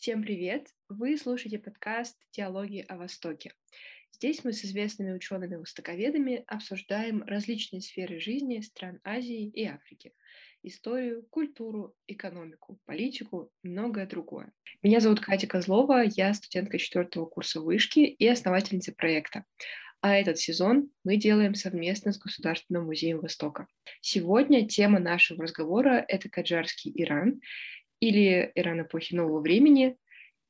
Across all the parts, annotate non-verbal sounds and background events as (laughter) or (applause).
Всем привет! Вы слушаете подкаст «Диалоги о Востоке». Здесь мы с известными учеными-востоковедами обсуждаем различные сферы жизни стран Азии и Африки. Историю, культуру, экономику, политику и многое другое. Меня зовут Катя Козлова, я студентка четвертого курса вышки и основательница проекта. А этот сезон мы делаем совместно с Государственным музеем Востока. Сегодня тема нашего разговора — это Каджарский Иран, или Иран эпохи нового времени,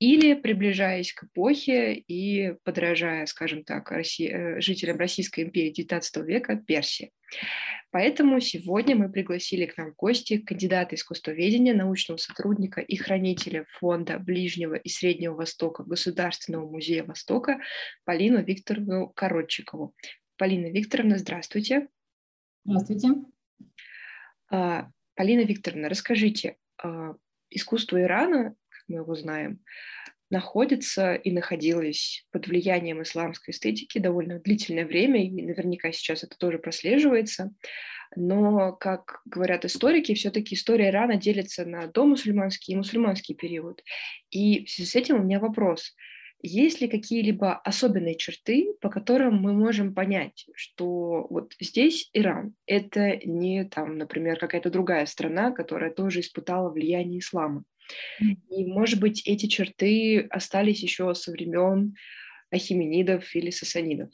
или приближаясь к эпохе и подражая, скажем так, России, э, жителям Российской империи XIX века Персии. Поэтому сегодня мы пригласили к нам в гости кандидата искусствоведения, научного сотрудника и хранителя Фонда Ближнего и Среднего Востока Государственного музея Востока Полину Викторовну Коротчикову. Полина Викторовна, здравствуйте. Здравствуйте. А, Полина Викторовна, расскажите, а, искусство Ирана, как мы его знаем, находится и находилось под влиянием исламской эстетики довольно длительное время, и наверняка сейчас это тоже прослеживается. Но, как говорят историки, все-таки история Ирана делится на домусульманский и мусульманский период. И в связи с этим у меня вопрос. Есть ли какие-либо особенные черты, по которым мы можем понять, что вот здесь Иран — это не, там, например, какая-то другая страна, которая тоже испытала влияние ислама? И, может быть, эти черты остались еще со времен ахименидов или сасанидов?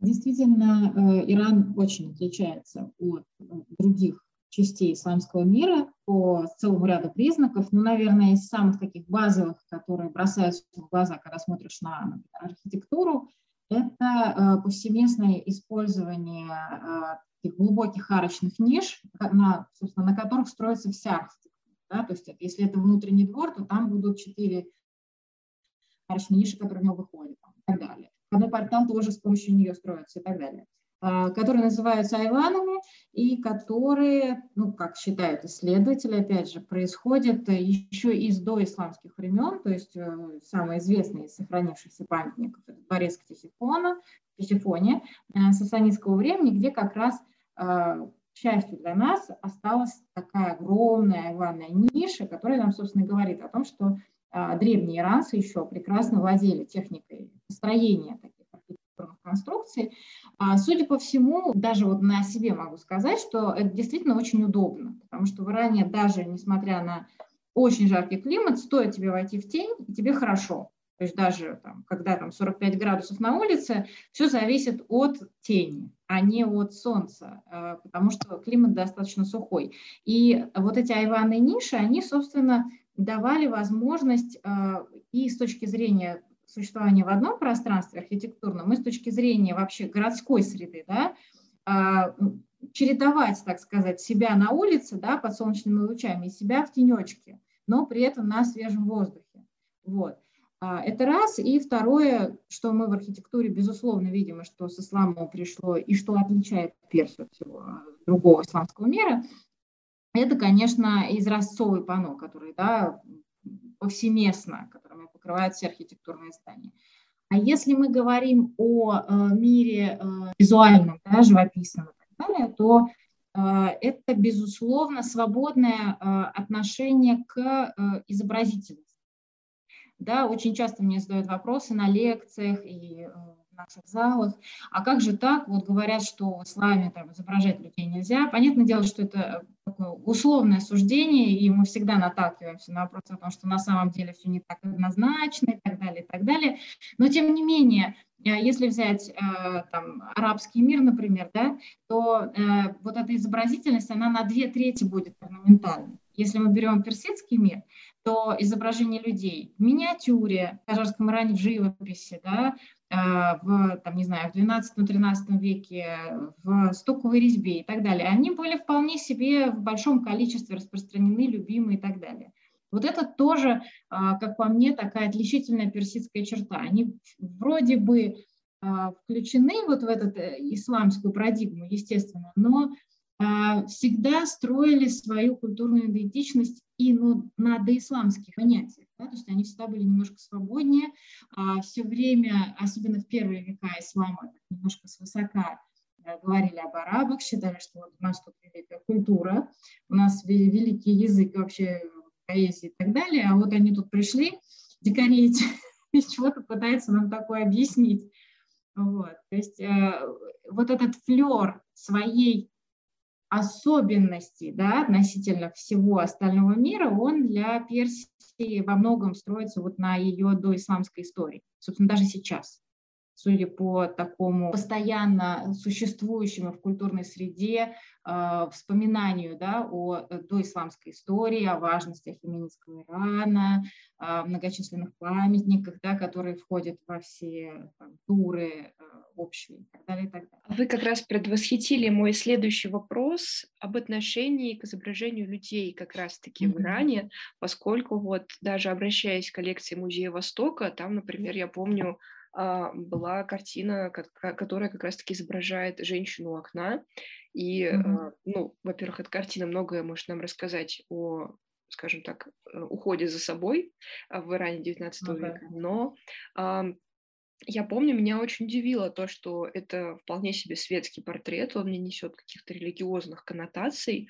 Действительно, э, Иран очень отличается от э, других частей исламского мира по целому ряду признаков. Ну, наверное, из самых таких базовых, которые бросаются в глаза, когда смотришь на например, архитектуру, это э, повсеместное использование э, таких глубоких арочных ниш, на, собственно, на которых строится вся архитектура. Да? То есть если это внутренний двор, то там будут четыре арочные ниши, которые в него выходят и так далее. Входной портал тоже с помощью нее строится и так далее. А, которые называются айванами и которые, ну, как считают исследователи, опять же, происходят еще из доисламских времен, то есть э, самый известный из сохранившихся памятников – это дворец Ктисифона, Ктисифоне э, сасанистского времени, где как раз э, к счастью для нас, осталась такая огромная айванная ниша, которая нам, собственно, говорит о том, что древние иранцы еще прекрасно владели техникой построения таких конструкций, а, судя по всему, даже вот на себе могу сказать, что это действительно очень удобно, потому что в Иране даже несмотря на очень жаркий климат, стоит тебе войти в тень, и тебе хорошо. То есть даже там, когда там 45 градусов на улице, все зависит от тени, а не от солнца, а, потому что климат достаточно сухой. И вот эти айваны ниши, они, собственно, давали возможность а, и с точки зрения существования в одном пространстве архитектурном, мы с точки зрения вообще городской среды, да, а, чередовать, так сказать, себя на улице, да, под солнечными лучами, и себя в тенечке, но при этом на свежем воздухе. Вот. А, это раз. И второе, что мы в архитектуре, безусловно, видим, что с исламом пришло, и что отличает Персию от всего другого исламского мира, это, конечно, изразцовый панно, который да, повсеместно, покрывают все архитектурные здания. А если мы говорим о э, мире э, визуальном, да, живописном и так далее, то э, это, безусловно, свободное отношение к изобразительности. Да, очень часто мне задают вопросы на лекциях и наших залах. А как же так? Вот говорят, что в исламе там, изображать людей нельзя. Понятное дело, что это э, такое условное суждение, и мы всегда наталкиваемся на вопрос о том, что на самом деле все не так однозначно и так далее, и так далее. Но тем не менее, э, если взять э, там, арабский мир, например, да, то вот эта изобразительность, она на две трети будет орнаментальной. Если мы берем персидский мир, то изображение людей в миниатюре, в Кажарском Иране в живописи, да, Э, в, там, не знаю, в 12-13 веке в стоковой резьбе и так далее, они были вполне себе в большом количестве распространены, любимы и так далее. Вот это тоже, э, как по мне, такая отличительная персидская черта. Они вроде бы э, включены вот в эту исламскую парадигму, естественно, но всегда строили свою культурную идентичность и ну, на доисламских понятиях. Да, то есть они всегда были немножко свободнее, а все время, особенно в первые века ислама, немножко свысока э, говорили об арабах, считали, что вот у нас тут великая культура, у нас великий язык, вообще поэзии и так далее, а вот они тут пришли, дикари (laughs) из чего-то пытаются нам такое объяснить. Вот. То есть э, вот этот флер своей особенности да, относительно всего остального мира, он для Персии во многом строится вот на ее доисламской истории. Собственно, даже сейчас судя по такому постоянно существующему в культурной среде э, вспоминанию да, о э, доисламской истории, о важности феминистского Ирана, о многочисленных памятниках, да, которые входят во все там, туры э, общие и так далее, и так далее. Вы как раз предвосхитили мой следующий вопрос об отношении к изображению людей как раз-таки mm-hmm. в Иране, поскольку вот даже обращаясь к коллекции Музея Востока, там, например, я помню, была картина, которая как раз-таки изображает женщину у окна. И, mm-hmm. ну, во-первых, эта картина многое может нам рассказать о скажем так, э, уходе за собой а, в Иране 19 okay. века, но я помню, меня очень удивило то, что это вполне себе светский портрет, он не несет каких-то религиозных коннотаций,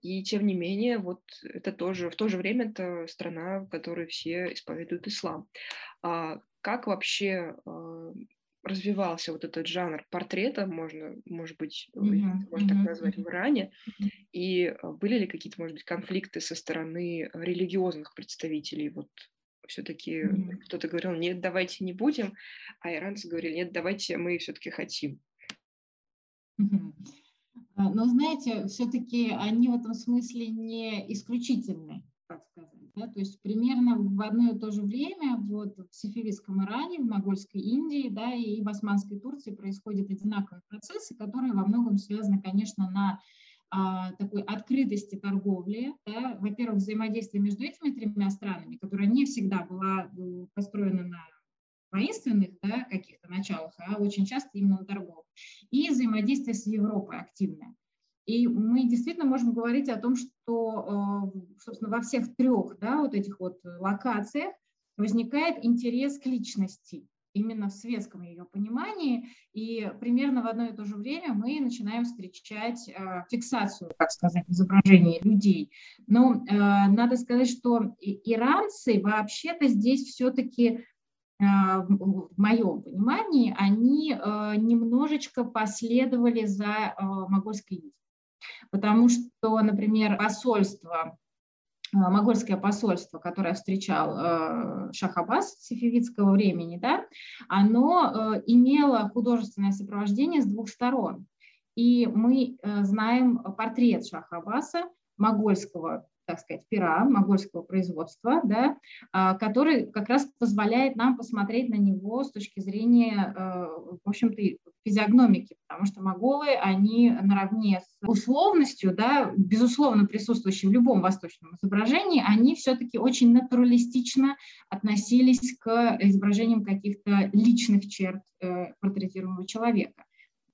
и тем не менее, вот это тоже, в то же время это страна, в которой все исповедуют ислам как вообще э, развивался вот этот жанр портрета, можно, может быть, mm-hmm. можно так назвать, в Иране, и э, были ли какие-то, может быть, конфликты со стороны религиозных представителей? Вот все-таки mm-hmm. кто-то говорил, нет, давайте не будем, а иранцы говорили, нет, давайте мы все-таки хотим. Mm-hmm. Но знаете, все-таки они в этом смысле не исключительны, так сказать. Да, то есть примерно в одно и то же время вот в Сифивистском Иране, в Могольской Индии да, и в Османской Турции происходят одинаковые процессы, которые во многом связаны, конечно, на а, такой открытости торговли. Да. Во-первых, взаимодействие между этими тремя странами, которое не всегда было э, построено на воинственных да, каких-то началах, а очень часто именно на торговых. И взаимодействие с Европой активное. И мы действительно можем говорить о том, что, э, собственно, во всех трех да, вот этих вот локациях возникает интерес к личности, именно в светском ее понимании, и примерно в одно и то же время мы начинаем встречать э, фиксацию, так сказать, изображений людей. Но э, надо сказать, что иранцы вообще-то здесь все-таки в моем понимании, они немножечко последовали за Могольской Индией потому что, например, посольство э, Могольское посольство, которое встречал э, Шахабас сифивидского времени, да, оно э, имело художественное сопровождение с двух сторон. И мы знаем портрет Шахабаса, могольского так сказать, пера могольского производства, да, а, который как раз позволяет нам посмотреть на него с точки зрения, э, в общем-то, физиогномики, потому что моголы, они наравне с условностью, да, безусловно присутствующей в любом восточном изображении, они все-таки очень натуралистично относились к изображениям каких-то личных черт э, портретируемого человека.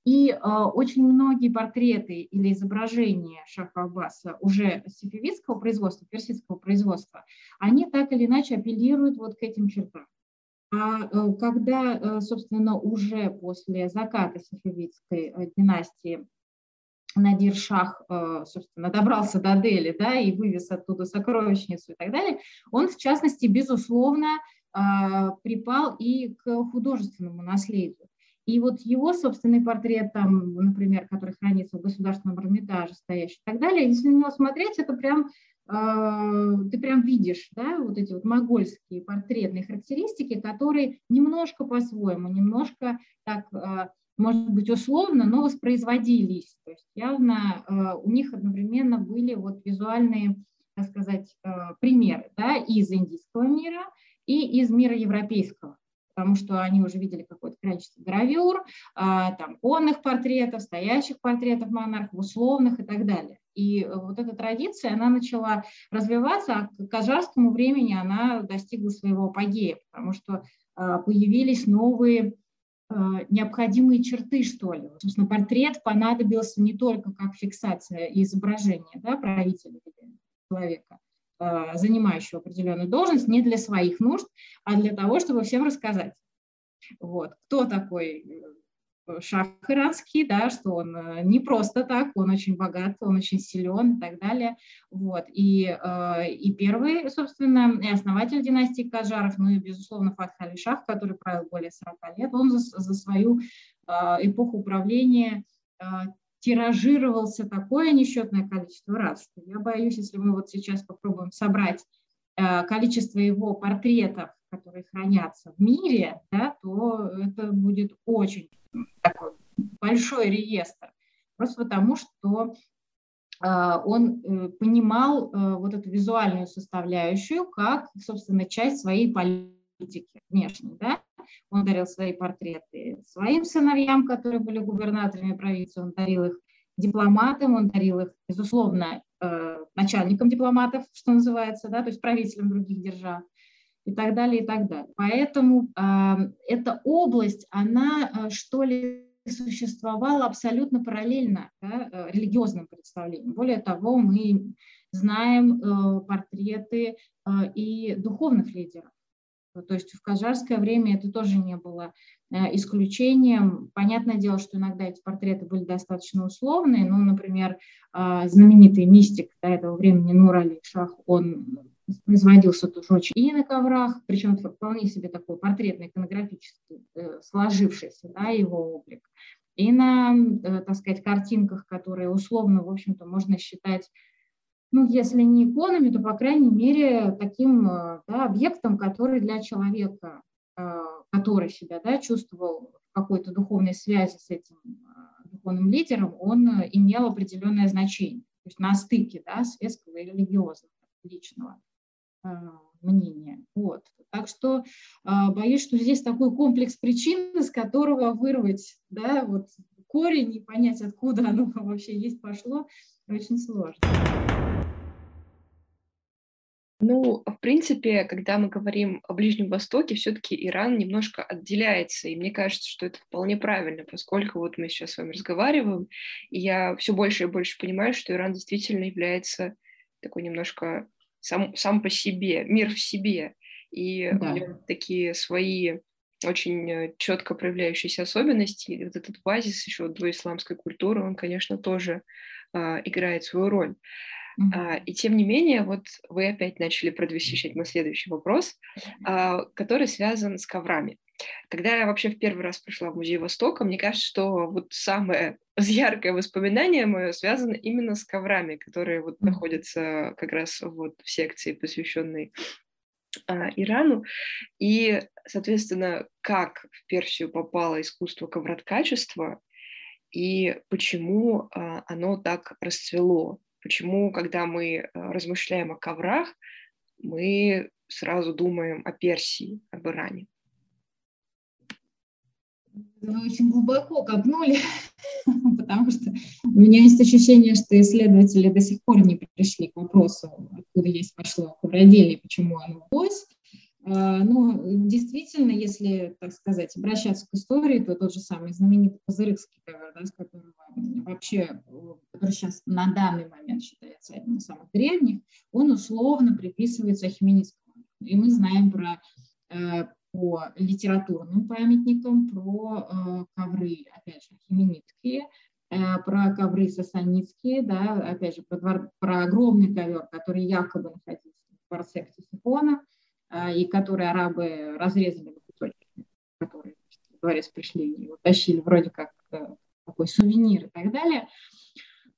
И э, очень многие портреты или изображения Шаха Аббаса уже сифивидского производства, персидского производства, они так или иначе апеллируют вот к этим чертам. А э, когда, э, собственно, уже после заката сифивидской э, династии Надир Шах, э, собственно, добрался до Дели, да, и вывез оттуда сокровищницу и так далее, он, в частности, безусловно, э, припал и к художественному наследию. И вот его собственный портрет, там, например, который хранится в Государственном Эрмитаже, стоящий и так далее, если на него смотреть, это прям, э, ты прям видишь, да, вот эти вот могольские портретные характеристики, которые немножко по-своему, немножко так, э, может быть, условно, но воспроизводились. То есть явно э, у них одновременно были вот визуальные, так сказать, примеры, да, из индийского мира и из мира европейского потому что они уже видели какое-то количество гравюр, а, там, конных портретов, стоящих портретов монархов, условных и так далее. И э, вот эта традиция, она начала развиваться, а к кажарскому времени она достигла своего апогея, потому что а, появились новые а, необходимые черты, что ли. Собственно, портрет понадобился не только как фиксация и изображение да, правителя человека, занимающего определенную должность не для своих нужд, а для того, чтобы всем рассказать. Вот. Кто такой шах иранский, да, что он э, не просто так, он очень богат, он очень силен и так далее. Вот. И, э, и первый, собственно, и основатель династии Кажаров, ну и, безусловно, Фатх Али Шах, который правил более 40 лет, он за, за свою э, эпоху управления тиражировался такое несчетное количество раз, я боюсь, если мы вот сейчас попробуем собрать количество его портретов, которые хранятся в мире, да, то это будет очень такой большой реестр, просто потому что а, он э, понимал э, вот эту визуальную составляющую как, собственно, часть своей политики внешней. Да? Он дарил свои портреты своим сыновьям, которые были губернаторами провинции, он дарил их дипломатам, он дарил их, безусловно, э, начальникам дипломатов, что называется, да, то есть правителям других держав и так далее, и так далее. Поэтому э, эта область, она, э, что ли, существовала абсолютно параллельно да, э, религиозным представлениям. Более того, мы знаем э, портреты э, и духовных лидеров. То есть в кажарское время это тоже не было э, исключением. Понятное дело, что иногда эти портреты были достаточно условные. Ну, например, знаменитый мистик до этого времени Нур Али Шах, он производился тоже очень и на коврах, причем вполне себе такой портретный, иконографический, э, сложившийся да, его облик, и на, э, так сказать, картинках, которые условно, в общем-то, можно считать, ну, если не иконами, то, по крайней мере, таким э, да, объектом, который для человека, который себя да, чувствовал в какой-то духовной связи с этим духовным лидером, он имел определенное значение, то есть на стыке да, светского и религиозного, личного. Мнение. Вот. Так что боюсь, что здесь такой комплекс причин, из которого вырвать да, вот корень и понять, откуда оно (laughs) вообще есть пошло, очень сложно. Ну, в принципе, когда мы говорим о Ближнем Востоке, все-таки Иран немножко отделяется, и мне кажется, что это вполне правильно, поскольку вот мы сейчас с вами разговариваем, и я все больше и больше понимаю, что Иран действительно является такой немножко сам, сам по себе, мир в себе. И да. у него такие свои очень э, четко проявляющиеся особенности. И вот этот базис еще до исламской культуры, он, конечно, тоже а, играет свою роль. Mm-hmm. А, и тем не менее, вот вы опять начали предвосхищать мой следующий вопрос, а, который связан с коврами. Когда я вообще в первый раз пришла в Музей Востока, мне кажется, что вот самое (laughs) яркое воспоминание мое связано именно с коврами, которые вот находятся как раз вот в секции, посвященной а, Ирану. И, соответственно, как в Персию попало искусство ковроткачества и почему а, оно так расцвело. Почему, когда мы а, размышляем о коврах, мы сразу думаем о Персии, об Иране. Вы очень глубоко копнули, (laughs) потому что у меня есть ощущение, что исследователи до сих пор не пришли к вопросу, откуда есть пошло ковроделие, почему оно удалось. Ну, действительно, если, так сказать, обращаться к истории, то тот же самый знаменитый Пазырыкский ковер, да, с которого вообще, который сейчас на данный момент считается одним из самых древних, он условно приписывается Ахименидскому. И мы знаем про э, по литературным памятникам, про э, ковры, опять же, хименитские, э, про ковры сасанитские, да, опять же, про, двор, про огромный ковер, который якобы находился в дворце Ктисифона, и который арабы разрезали на кусочки, которые в дворец пришли и утащили вроде как э, такой сувенир и так далее.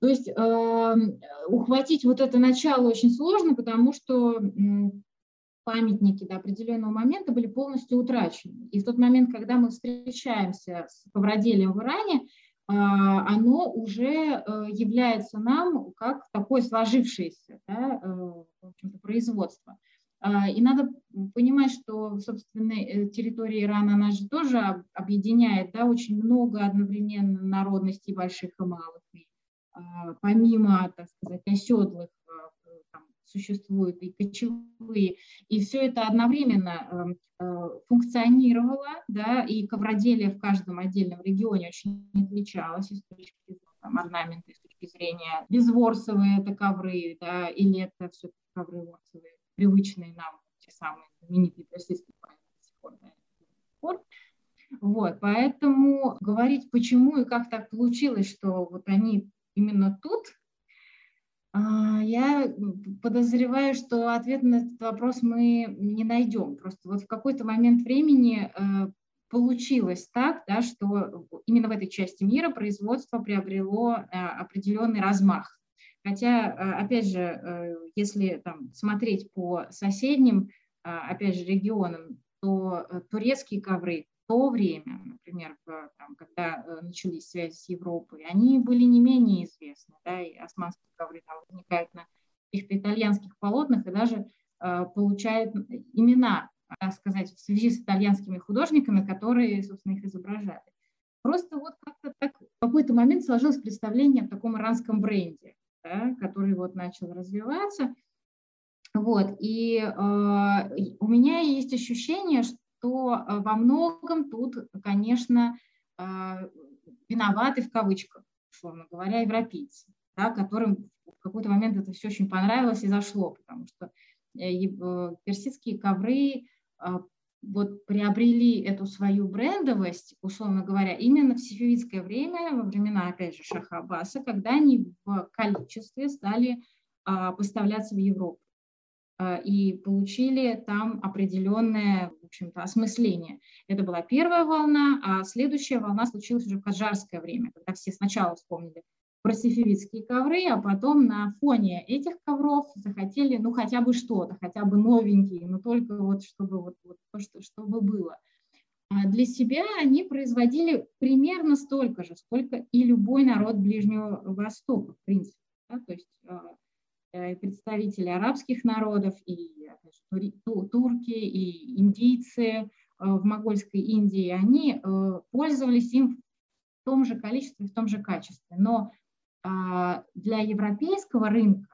То есть э, ухватить вот это начало очень сложно, потому что памятники до определенного момента были полностью утрачены. И в тот момент, когда мы встречаемся с ковроделием в Иране, а, оно уже э, является нам как такое сложившееся да, э, производство. А, и надо понимать, что, собственно, э, территория Ирана, она же тоже объединяет да, очень много одновременно народностей больших и малых. И, а, помимо, так сказать, оседлых существуют и кочевые, и все это одновременно эм, э, функционировало, да, и ковроделие в каждом отдельном регионе очень отличалось с точки зрения там, орнамента, с точки зрения безворсовые это ковры, да, или это все ковры ворсовые, привычные нам, те самые знаменитые персидские до сих пор, да, Вот, поэтому говорить, почему и как так получилось, что вот они именно тут, а, я подозреваю, что ответ на этот вопрос мы не найдем. Просто вот в какой-то момент времени э, получилось так, да, что именно в этой части мира производство приобрело э, определенный размах. Хотя, э, опять же, если там, смотреть по соседним, опять же, регионам, то турецкие ковры то время, например, там, когда э, начались связи с Европой, они были не менее известны, да, и османские ковры там возникают на каких-то итальянских полотнах и даже э, получают имена, так сказать, в связи с итальянскими художниками, которые, собственно, их изображали. Просто вот как-то так в какой-то момент сложилось представление о таком иранском бренде, да, который вот начал развиваться. Вот, и э, у меня есть ощущение, что то э, во многом тут, конечно, э, виноваты в кавычках, условно говоря, европейцы, да, которым в какой-то момент это все очень понравилось и зашло, потому что э, персидские ковры вот приобрели эту свою брендовость, условно говоря, именно в сифивидское время, во времена, опять же, Шаха Аббаса, когда они в количестве стали поставляться в Европу. Э, и получили там определенное, в общем-то, осмысление. Это была первая волна, а следующая волна случилась уже в каджарское время, когда все сначала вспомнили про сифивидские ковры, а потом на фоне этих ковров захотели, ну, хотя бы что-то, хотя бы новенькие, но только вот чтобы вот, вот то, что, чтобы было. А для себя они производили примерно столько же, сколько и любой народ Ближнего Востока, в принципе. Да? То есть э, Э, представители арабских народов, и турки, и индийцы э, в Могольской Индии, они э, пользовались им в том же количестве, в том же качестве. Но а, для европейского рынка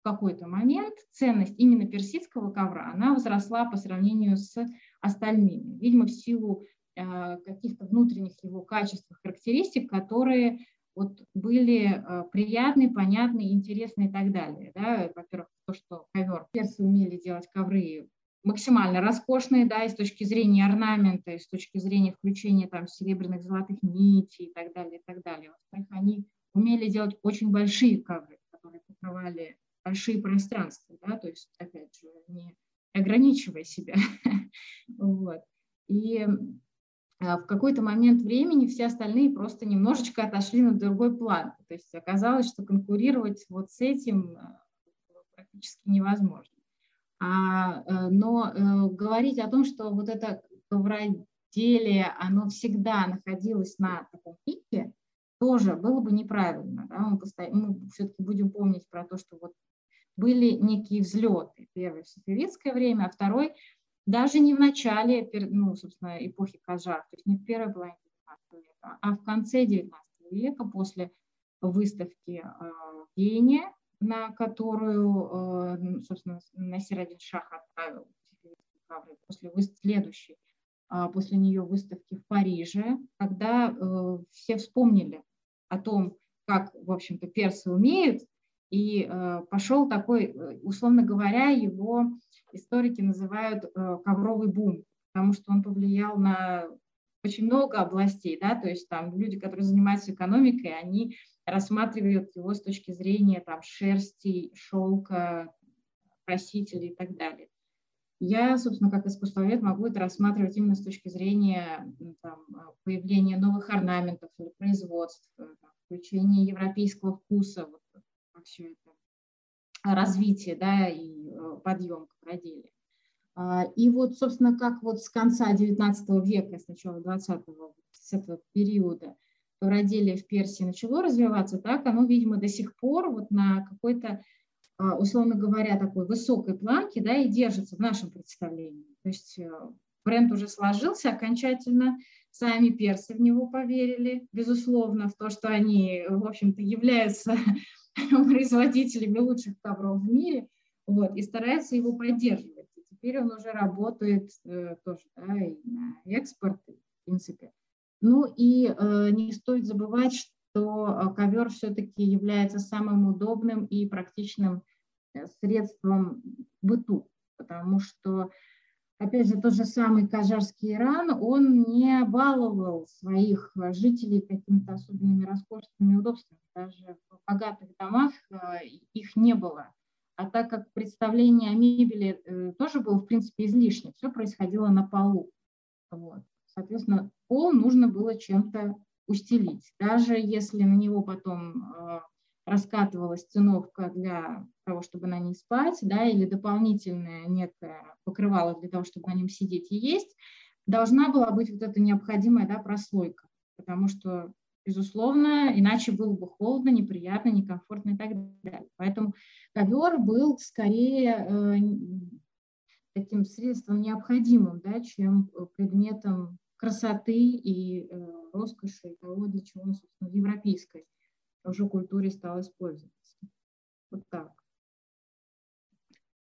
в какой-то момент ценность именно персидского ковра, она возросла по сравнению с остальными. Видимо, в силу каких-то внутренних его качеств, характеристик, которые вот были э, приятные, понятные, интересные и так далее. Да? Во-первых, то, что ковер, персы умели делать ковры максимально роскошные, да, и с точки зрения орнамента, и с точки зрения включения там серебряных, золотых нитей и так далее, и так далее. Во-вторых, они умели делать очень большие ковры, которые покрывали большие пространства, да, то есть, опять же, не ограничивая себя. (laughs) вот. И а, в какой-то момент времени все остальные просто немножечко отошли на другой план. То есть оказалось, что конкурировать вот с этим а, практически невозможно. А, э, но э, говорить о том, что вот это ковроделие, оно всегда находилось на таком пике, тоже было бы неправильно. Да? Мы, мы все-таки будем помнить про то, что вот были некие взлеты. Первый в советское время, а второй даже не в начале, ну, собственно, эпохи Кажар, то есть не в первой половине 19 века, а в конце 19 века, после выставки а, в Вене, на которую, э, собственно, Насир один Шах отправил после следующей, а, после нее выставки в Париже, когда э, все вспомнили о том, как, в общем-то, персы умеют, и э, пошел такой, условно говоря, его историки называют э, ковровый бум, потому что он повлиял на очень много областей, да, то есть там люди, которые занимаются экономикой, они рассматривают его с точки зрения там шерсти, шелка, красителей и так далее. Я, собственно, как искусствовед могу это рассматривать именно с точки зрения там, появления новых орнаментов или производств, там, включения европейского вкуса, вот, как все это развитие да, и э, подъем кадродели. А, и вот, собственно, как вот с конца XIX века, с начала XX, с этого периода кадроделье в Персии начало развиваться, так оно, видимо, до сих пор вот на какой-то, а, условно говоря, такой высокой планке да, и держится в нашем представлении. То есть э, бренд уже сложился окончательно, сами персы в него поверили, безусловно, в то, что они, в общем-то, являются (laughs) производителями лучших ковров в мире, вот, и стараются его поддерживать. И теперь он уже работает э, тоже да, и на экспорт, в принципе. Ну и э, не стоит забывать, что э, ковер все-таки является самым удобным и практичным э, средством быту, потому что опять же, тот же самый Кажарский Иран, он не баловал своих жителей какими-то особенными роскошными удобствами. Даже в богатых домах их не было. А так как представление о мебели э, тоже было, в принципе, излишне, все происходило на полу. Вот. Соответственно, пол нужно было чем-то устелить. Даже если на него потом э, раскатывалась циновка для того, чтобы на ней спать, да, или дополнительное некое покрывало для того, чтобы на нем сидеть и есть, должна была быть вот эта необходимая да, прослойка, потому что, безусловно, иначе было бы холодно, неприятно, некомфортно и так далее. Поэтому ковер был скорее э, таким средством необходимым, да, чем предметом красоты и э, роскоши, и того, для чего, собственно, в европейской уже культуре стал использоваться. Вот так.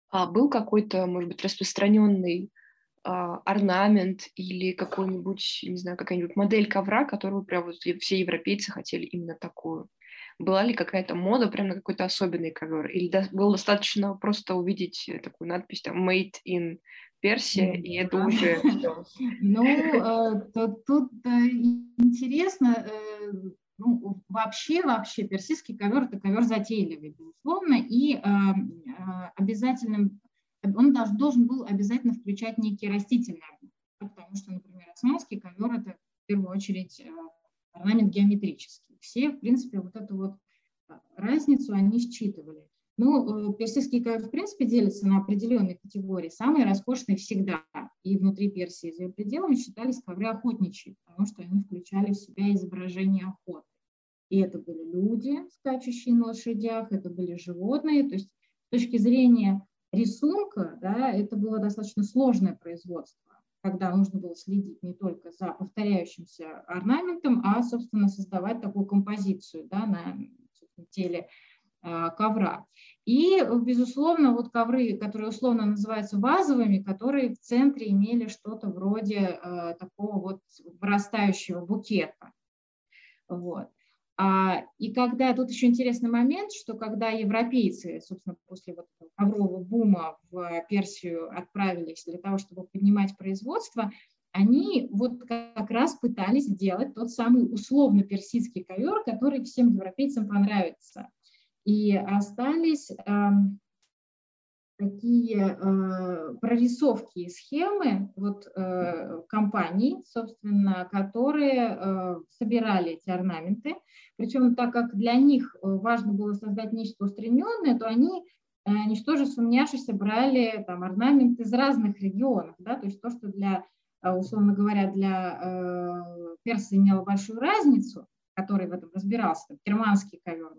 А был какой-то, может быть, распространенный а, орнамент или какой-нибудь, не знаю, какая-нибудь модель ковра, которую прям вот все европейцы хотели именно такую? Была ли какая-то мода прям на какой-то особенный ковер? Или до, было достаточно просто увидеть такую надпись там «Made in Персия», и это уже (laughs) Ну, э, тут э, интересно, э, ну, вообще, вообще персидский ковер – это ковер затейливый, безусловно, и обязательным, он должен, должен был обязательно включать некие растительные потому что, например, османский ковер – это в первую очередь орнамент геометрический. Все, в принципе, вот эту вот разницу они считывали. Ну, э, персидский ковер, в принципе, делится на определенные категории. Самые роскошные всегда и внутри Персии за ее пределами считались ковры охотничьи, потому что они включали в себя изображение охоты. И это были люди, скачущие на лошадях, это были животные. То есть с точки зрения рисунка, да, это было достаточно сложное производство, когда нужно было следить не только за повторяющимся орнаментом, а, собственно, создавать такую композицию да, на теле ковра. И, безусловно, вот ковры, которые условно называются вазовыми, которые в центре имели что-то вроде э, такого вот вырастающего букета. Вот. А, и когда, тут еще интересный момент, что когда европейцы, собственно, после вот коврового бума в Персию отправились для того, чтобы поднимать производство, они вот как раз пытались сделать тот самый условно персидский ковер, который всем европейцам понравится – и остались эм, такие э, прорисовки схемы вот, э, компаний, собственно, которые э, собирали эти орнаменты. Причем, так как для них важно было создать нечто устремленное, то они, ничтоже сумняшись, брали там, орнамент из разных регионов. Да? То есть то, что для, условно говоря, для перса имело большую разницу, который в этом разбирался, там, германский ковер,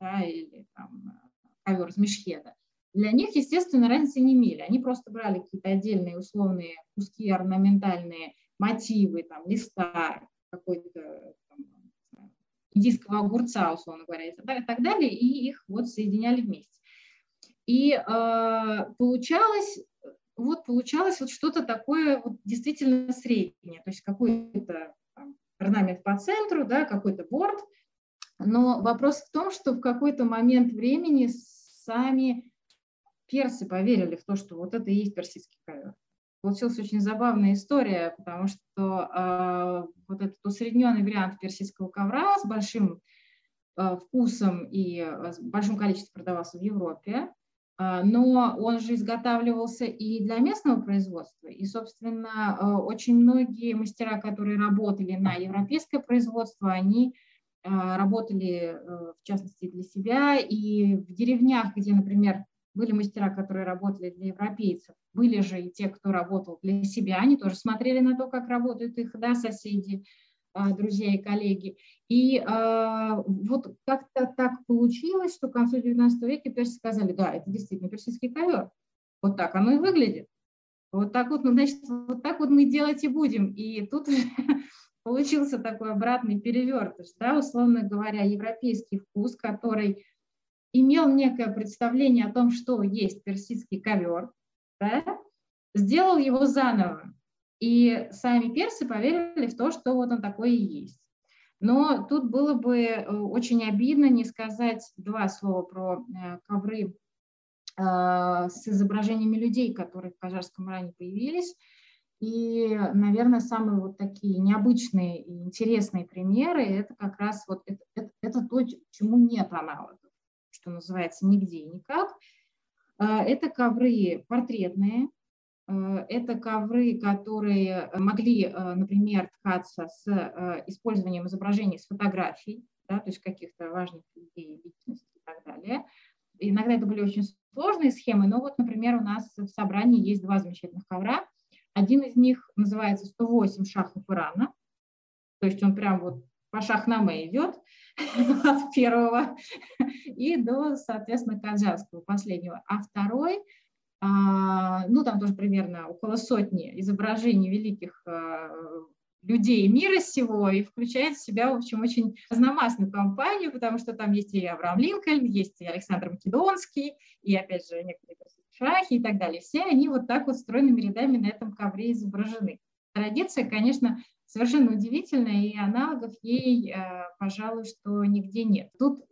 да, или там, ковер из мешхеда, для них, естественно, разницы не имели. Они просто брали какие-то отдельные условные куски орнаментальные, мотивы, там, листа, какой-то индийского огурца, условно говоря, и так далее, и их вот соединяли вместе. И э, получалось, вот получалось вот что-то такое вот действительно среднее, то есть какой-то орнамент по центру, да, какой-то борт, но вопрос в том, что в какой-то момент времени сами персы поверили в то, что вот это и есть персидский ковер. Получилась очень забавная история, потому что э, вот этот усредненный вариант персидского ковра с большим э, вкусом и э, с большим количеством продавался в Европе, э, но он же изготавливался и для местного производства. И, собственно, э, очень многие мастера, которые работали на европейское производство, они а, работали, э, в частности, для себя. И в деревнях, где, например, были мастера, которые работали для европейцев, были же и те, кто работал для себя, они тоже смотрели на то, как работают их да, соседи, а, друзья и коллеги. И э, вот как-то так получилось, что к концу XIX века персы сказали, да, это действительно персидский ковер. Вот так оно и выглядит. Вот так вот, ну, значит, вот так вот мы делать и будем. И тут (laughs) получился такой обратный перевертыш, да, условно говоря, европейский вкус, который имел некое представление о том, что есть персидский ковер, да, сделал его заново. И сами персы поверили в то, что вот он такой и есть. Но тут было бы э, очень обидно не сказать два слова про э, ковры с изображениями людей, которые в Кажарском ране появились. И, наверное, самые вот такие необычные и интересные примеры – это как раз вот это, это, это то, чему нет аналогов, что называется, нигде и никак. Это ковры портретные, Э, это ковры, которые могли, э, например, ткаться с использованием изображений с фотографий, да, то есть каких-то важных людей, личностей и так далее. Иногда это были очень сложные схемы, но вот, например, у нас в собрании есть два замечательных ковра. Один из них называется «108 шахов Ирана», то есть он прям вот по шахнаме идет (laughs) от первого и до, соответственно, Каджарского последнего. А второй – а, ну, там тоже примерно около сотни изображений великих а, людей мира сего и включает в себя, в общем, очень разномастную компанию, потому что там есть и Авраам Линкольн, есть и Александр Македонский, и, опять же, некоторые шахи и так далее. Все они вот так вот стройными рядами на этом ковре изображены. Традиция, конечно, совершенно удивительная, и аналогов ей, а, пожалуй, что нигде нет. Тут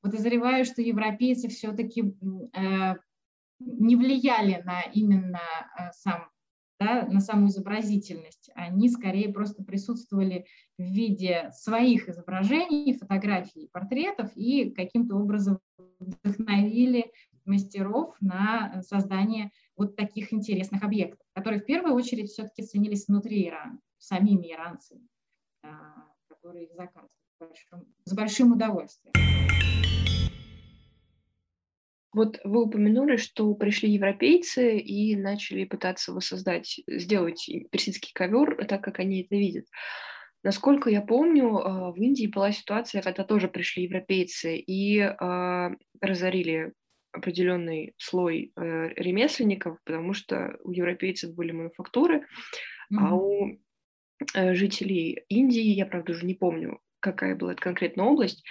подозреваю, что европейцы все-таки не влияли на именно э, сам, да, на саму изобразительность. Они скорее просто присутствовали в виде своих изображений, фотографий, портретов и каким-то образом вдохновили мастеров на создание вот таких интересных объектов, которые в первую очередь все-таки ценились внутри Ирана, самими иранцами, которые их заказывали с большим удовольствием. Вот вы упомянули, что пришли европейцы и начали пытаться воссоздать, сделать персидский ковер так, как они это видят. Насколько я помню, а, в Индии была ситуация, когда тоже пришли европейцы и разорили определенный слой э, ремесленников, потому что у европейцев были мануфактуры, mm-hmm. а у э, жителей Индии, я правда уже не помню, какая была эта конкретная область,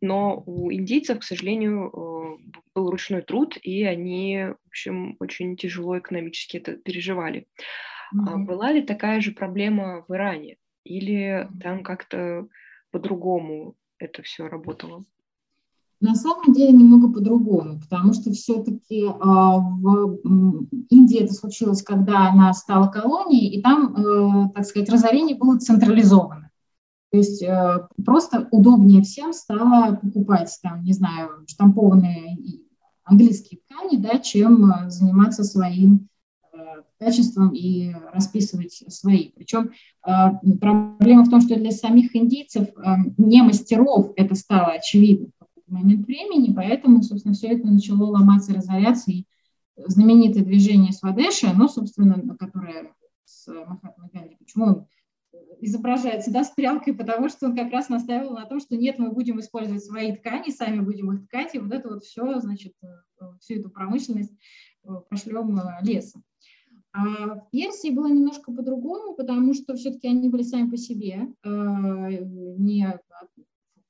но у индийцев, к сожалению, э, был ручной труд, и они, в общем, очень тяжело экономически это переживали. Mm-hmm. Была ли такая же проблема в Иране? Или там как-то по-другому это все работало? На самом деле немного по-другому, потому что все-таки э, в Индии это случилось, когда она стала колонией, и там, э, так сказать, разорение было централизовано. То есть э, просто удобнее всем стало покупать, там, не знаю, штампованные английские ткани, да, чем заниматься своим качеством и расписывать свои. Причем проблема в том, что для самих индийцев, не мастеров, это стало очевидно какой-то момент времени, поэтому, собственно, все это начало ломаться, разоряться, и знаменитое движение Свадеши, оно, собственно, которое с Махатмой Ганди, почему он изображается да, стрелкой, потому что он как раз настаивал на том, что нет, мы будем использовать свои ткани, сами будем их ткать, и вот это вот все, значит, э, всю эту промышленность э, пошлем э, лесом. А в Персии было немножко по-другому, потому что все-таки они были сами по себе, не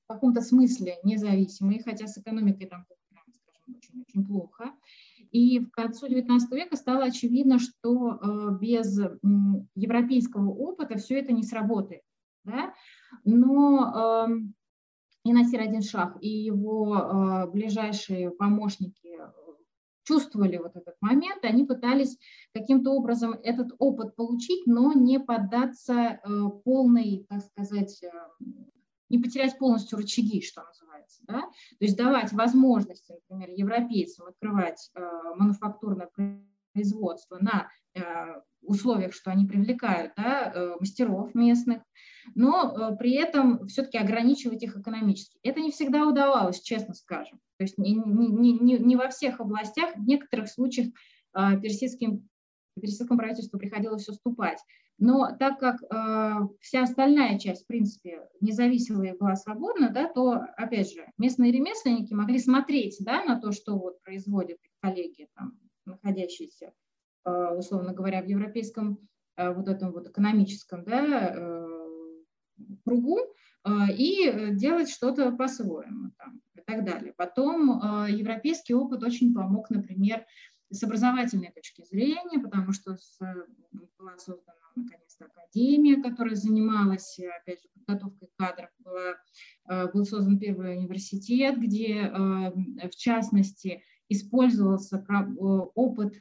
в каком-то смысле независимые, хотя с экономикой там, скажем, очень, очень плохо. И к концу XIX века стало очевидно, что э, без европейского опыта все это не сработает. Да? Но эм, и Насир один шах, и его э, ближайшие помощники э, чувствовали вот этот момент, они пытались каким-то образом этот опыт получить, но не поддаться полной, так сказать, не потерять полностью рычаги, что называется. Да? То есть давать возможности, например, европейцам открывать э, мануфактурное производство на э, условиях, что они привлекают да, э, мастеров местных, но э, при этом все-таки ограничивать их экономически. Это не всегда удавалось, честно скажем. То есть не, не, не, не во всех областях, в некоторых случаях э, персидским, персидскому правительству приходилось уступать. Но так как э, вся остальная часть, в принципе, независимая была свободна, да, то, опять же, местные ремесленники могли смотреть да, на то, что вот производят коллеги, там, находящиеся, э, условно говоря, в европейском э, вот этом вот экономическом да, э, кругу, э, и делать что-то по-своему там, и так далее. Потом э, европейский опыт очень помог, например, с образовательной точки зрения, потому что с, была создана наконец-то академия, которая занималась, опять же, подготовкой кадров, была, э, был создан первый университет, где, э, в частности, использовался опыт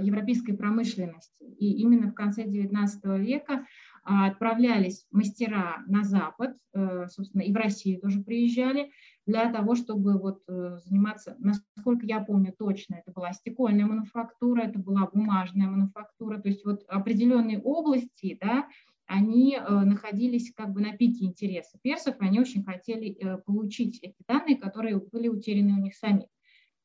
европейской промышленности. И именно в конце XIX века отправлялись мастера на Запад, собственно, и в Россию тоже приезжали, для того, чтобы вот заниматься, насколько я помню точно, это была стекольная мануфактура, это была бумажная мануфактура, то есть вот определенные области, да, они э, находились как бы на пике интереса персов, и они очень хотели э, получить эти данные, которые были утеряны у них самих.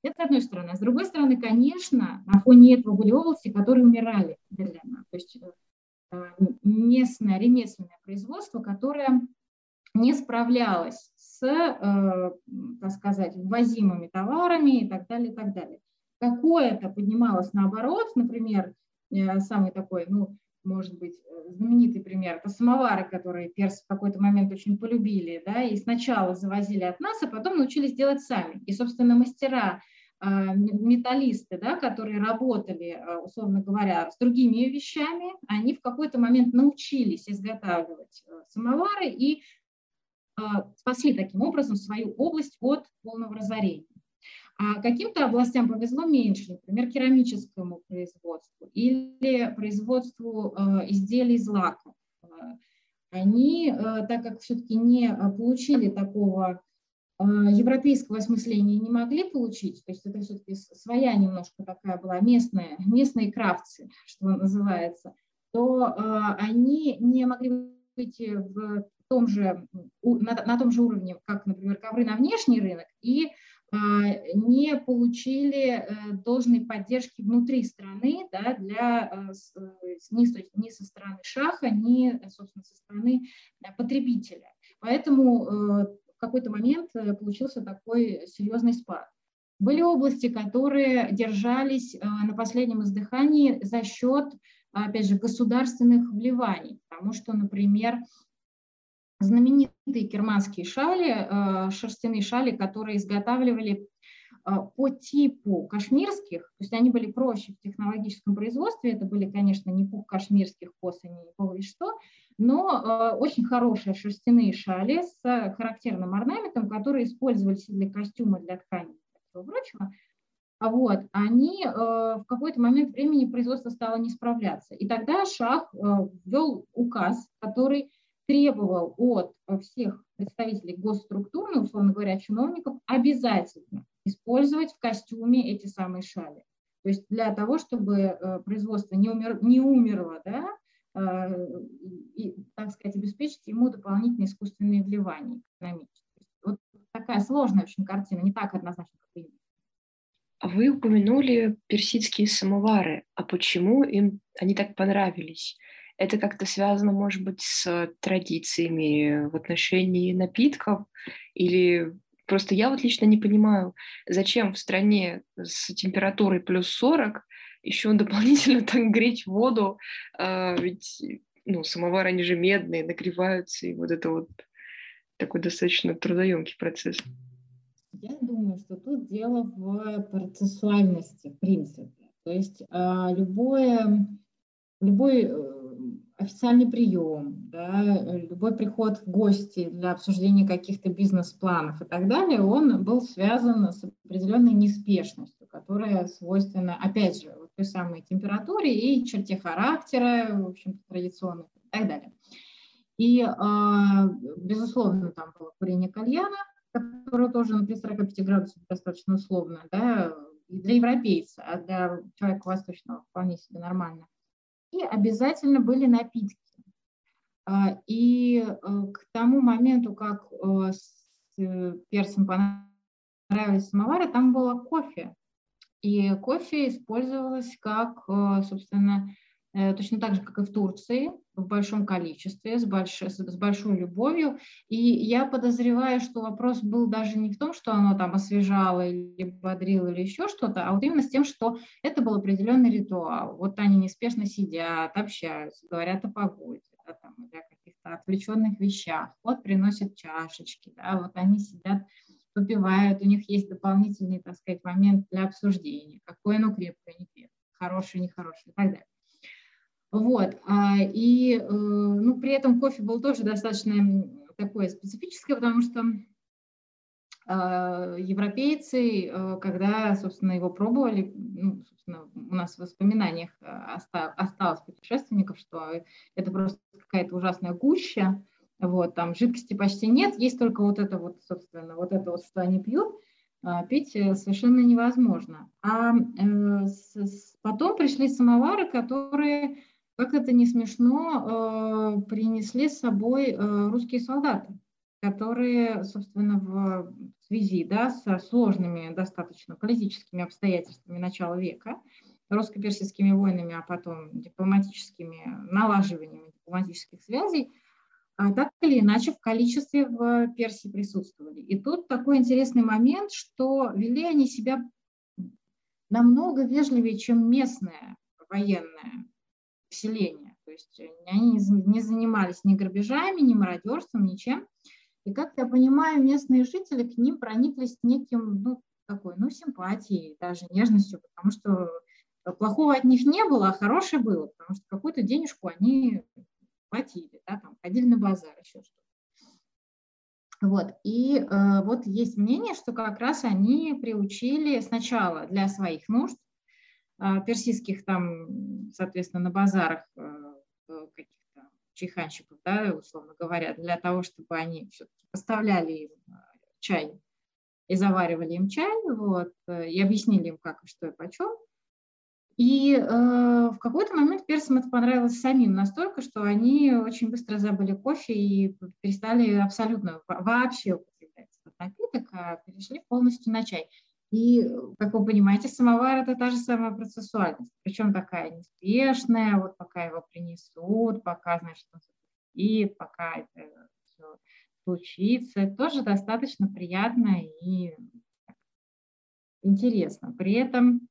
Это с одной стороны. А с другой стороны, конечно, на фоне этого были области, которые умирали. То есть э, местное ремесленное производство, которое не справлялось с, так сказать, ввозимыми товарами и так далее, и так далее. Какое-то поднималось наоборот, например, самый такой, ну, может быть, э, знаменитый пример, это самовары, которые персы в какой-то момент очень полюбили, да, и сначала завозили от нас, а потом научились делать сами. И, собственно, мастера, металлисты, да, которые работали, условно говоря, с другими вещами, они в какой-то момент научились изготавливать э, самовары и спасли таким образом свою область от полного разорения. А каким-то областям повезло меньше, например, керамическому производству или производству э, изделий из лака. Они, э, так как все-таки не получили такого европейского осмысления не могли получить, то есть это все-таки своя немножко такая была местная, местные крафтцы, что называется, то они не могли выйти в том же, на, на том же уровне, как, например, ковры на внешний рынок, и а, не получили э, должной поддержки внутри страны да, для, э, э, ни, ни со стороны шаха, ни, собственно, со стороны потребителя. Поэтому в какой-то момент получился такой серьезный спад. Были области, которые держались на последнем издыхании за счет, опять же, государственных вливаний, потому что, например, знаменитые керманские шали, э, шерстяные шали, которые изготавливали э, по типу кашмирских, то есть они были проще в технологическом производстве, это были, конечно, не пух кашмирских косы, не бог что, но э, очень хорошие шерстяные шали с характерным орнаментом, которые использовались для костюма, для ткани и всего прочего, вот, они в какой-то момент времени производство стало не справляться. И тогда Шах ввел указ, который требовал от всех представителей госструктур, условно говоря, чиновников, обязательно использовать в костюме эти самые шали. То есть для того, чтобы э, производство не, умер, не умерло, да, э, и, так сказать, обеспечить ему дополнительные искусственные вливания экономические. Вот такая сложная очень картина, не так однозначно, как вы а Вы упомянули персидские самовары. А почему им они так понравились? Это как-то связано, может быть, с традициями в отношении напитков или просто я вот лично не понимаю, зачем в стране с температурой плюс 40 еще дополнительно (laughs) так греть воду, а, ведь ну, самовары, они же медные, нагреваются, и вот это вот такой достаточно трудоемкий процесс. Я думаю, что тут дело в процессуальности, в принципе. То есть а, любое, любой э, официальный прием, да, любой приход в гости для обсуждения каких-то бизнес-планов и так далее, он был связан с определенной неспешностью, которая свойственна, опять же, вот той самой температуре и черте характера, в общем-то, традиционных и так далее. И, а, безусловно, там было курение кальяна, которое тоже на 45 градусов достаточно условно, да, и для европейца, а для человека восточного вполне себе нормально и обязательно были напитки. А, и э, к тому моменту, как э, э, персам понравились самовары, там было кофе. И кофе использовалось как, собственно, точно так же, как и в Турции, в большом количестве, с, больш... с большой любовью. И я подозреваю, что вопрос был даже не в том, что оно там освежало или бодрило или еще что-то, а вот именно с тем, что это был определенный ритуал. Вот они неспешно сидят, общаются, говорят о погоде, да, там, о каких-то отвлеченных вещах. Вот приносят чашечки, да, вот они сидят попивают, у них есть дополнительный, так сказать, момент для обсуждения, какое оно крепкое, не крепкое, хорошее, нехорошее и так далее. Вот. А, и э, ну, при этом кофе был тоже достаточно такое специфическое, потому что а, европейцы, э, когда, собственно, его пробовали, ну, собственно, у нас в воспоминаниях э, осталось путешественников, что это просто какая-то ужасная гуща, вот, там жидкости почти нет, есть только вот это вот, собственно, вот это вот, что они пьют, а, пить э, совершенно невозможно. А потом пришли самовары, которые, как это не смешно, принесли с собой русские солдаты которые, собственно, в связи да, со сложными достаточно политическими обстоятельствами начала века, русско-персидскими войнами, а потом дипломатическими налаживаниями дипломатических связей, а так или иначе в количестве в Персии присутствовали. И тут такой интересный момент, что вели они себя намного вежливее, чем местное военное население. То есть они не занимались ни грабежами, ни мародерством, ничем. И, как я понимаю, местные жители к ним прониклись неким, ну, такой, ну, симпатией, даже нежностью, потому что плохого от них не было, а хорошее было, потому что какую-то денежку они платили, да, там, ходили на базар, еще что-то. Вот, и э, вот есть мнение, что как раз они приучили сначала для своих нужд, э, персидских там, соответственно, на базарах э, чайханщиков, да, условно говоря, для того, чтобы они все-таки поставляли им э, чай и заваривали им чай, вот, э, и объяснили им, как и что и почем. И э, в какой-то момент персам это понравилось самим настолько, что они очень быстро забыли кофе и перестали абсолютно вообще употреблять этот напиток, а перешли полностью на чай. И, как вы понимаете, самовар – это та же самая процессуальность, причем такая неспешная, вот пока его принесут, пока, значит, он и пока это все случится, тоже достаточно приятно и интересно. При этом,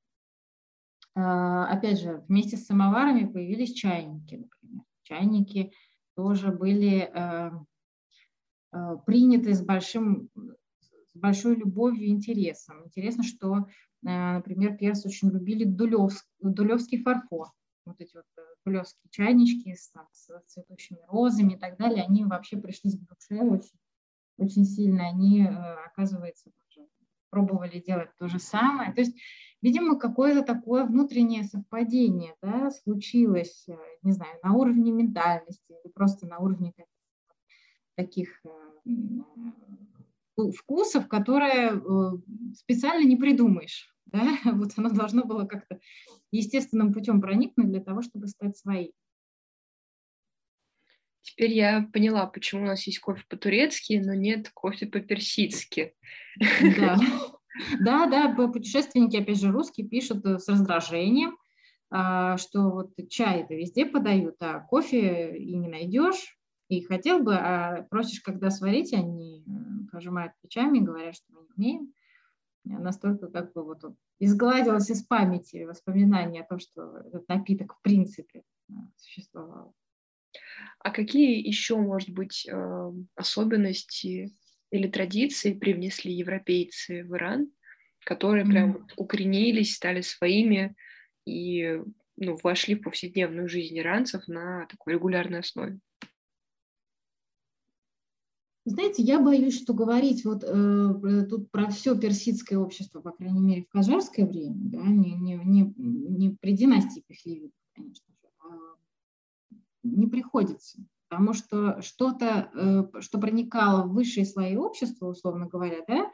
а, опять же, вместе с самоварами появились чайники, например. Чайники тоже были а, а, приняты с большим с большой любовью и интересом. Интересно, что, э, например, персы очень любили дулевский, дулевский фарфор. Вот эти вот э, дулевские чайнички с, там, с цветущими розами и так далее, они вообще пришлись к душе очень, очень сильно. Они, э, оказывается, пробовали делать то же самое. То есть, видимо, какое-то такое внутреннее совпадение да, случилось, не знаю, на уровне ментальности или просто на уровне таких вкусов, которые э, специально не придумаешь. (laughs) Да? Вот оно должно было как-то естественным путем проникнуть для того, чтобы стать своей. Теперь я поняла, почему у нас есть кофе по-турецки, но нет кофе по-персидски. Да. (laughs) да, да, путешественники, опять же, русские пишут э, с раздражением, а, что вот чай это везде подают, а кофе и не найдешь, и хотел бы, а просишь, когда сварить, они пожимают плечами и говорят, что мы не умеем. Настолько как бы вот изгладилось из памяти воспоминания о том, что этот напиток в принципе э, существовал. А какие еще, может быть, э, особенности или традиции привнесли европейцы в Иран, которые прям mm-hmm. укоренились, стали своими и ну, вошли в повседневную жизнь иранцев на такой регулярной основе? Знаете, я боюсь, что говорить вот э, тут про все персидское общество, по крайней мере, в кажарское время, да, не, не, не, не при династии Пехлевидов, конечно же, а не приходится. Потому что что-то, э, что проникало в высшие слои общества, условно говоря, да,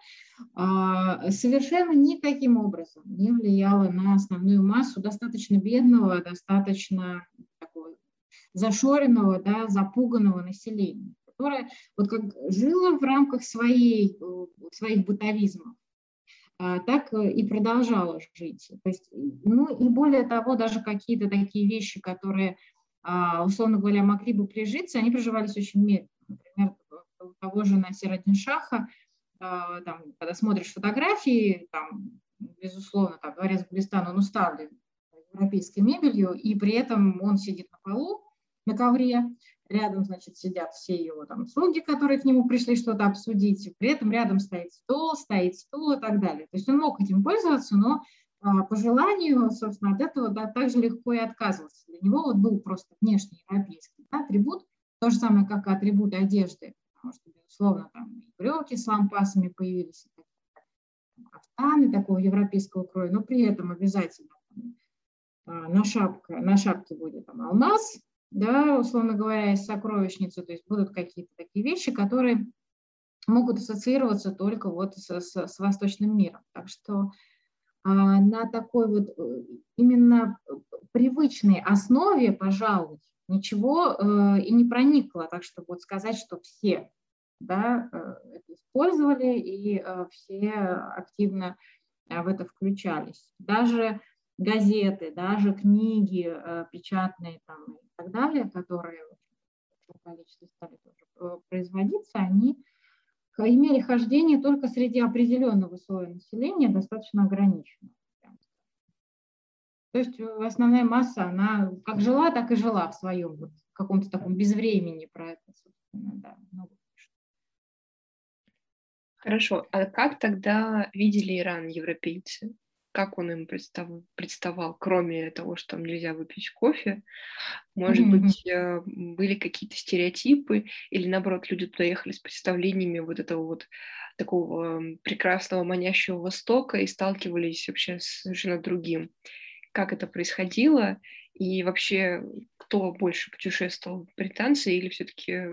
э, совершенно никаким образом не влияло на основную массу достаточно бедного, достаточно такого зашоренного, да, запуганного населения которая вот как жила в рамках своей, э, своих бытовизмов, а, так и продолжала жить. То есть, ну и более того, даже какие-то такие вещи, которые, а, условно говоря, могли бы прижиться, они приживались очень медленно. Например, у того же Насира Шаха, а, там, когда смотришь фотографии, там, безусловно, там, дворец Гулистан, он уставлен европейской мебелью, и при этом он сидит на полу, на ковре, рядом, значит, сидят все его там слуги, которые к нему пришли что-то обсудить, при этом рядом стоит стол, стоит стул и так далее. То есть он мог этим пользоваться, но а, по желанию, собственно, от этого да, также легко и отказывался. Для него вот был просто внешний европейский да, атрибут, то же самое, как и атрибут одежды, потому что, безусловно, там брюки с лампасами появились, кафтаны такого европейского кроя, но при этом обязательно а, на, шапке, на шапке будет там алмаз, да, условно говоря, из сокровищницы, то есть будут какие-то такие вещи, которые могут ассоциироваться только вот с, с, с восточным миром. Так что а, на такой вот э, именно привычной основе, пожалуй, ничего э, и не проникло, так что вот сказать, что все да, э, это использовали и э, все активно э, в это включались. Даже газеты, даже книги э, печатные там, так далее, которые в количестве стали тоже э, производиться, они имели хождение только среди определенного слоя населения, достаточно ограниченного. То есть э, основная масса, она как жила, так и жила в своем вот, каком-то таком безвремени про это, собственно, да, Хорошо, а как тогда видели Иран европейцы? Как он им представ... представал, кроме того, что там нельзя выпить кофе? Может mm-hmm. быть, э, были какие-то стереотипы, или наоборот, люди туда ехали с представлениями вот этого вот такого прекрасного манящего Востока и сталкивались вообще с совершенно другим? Как это происходило? И вообще, кто больше путешествовал, британцы или все-таки э,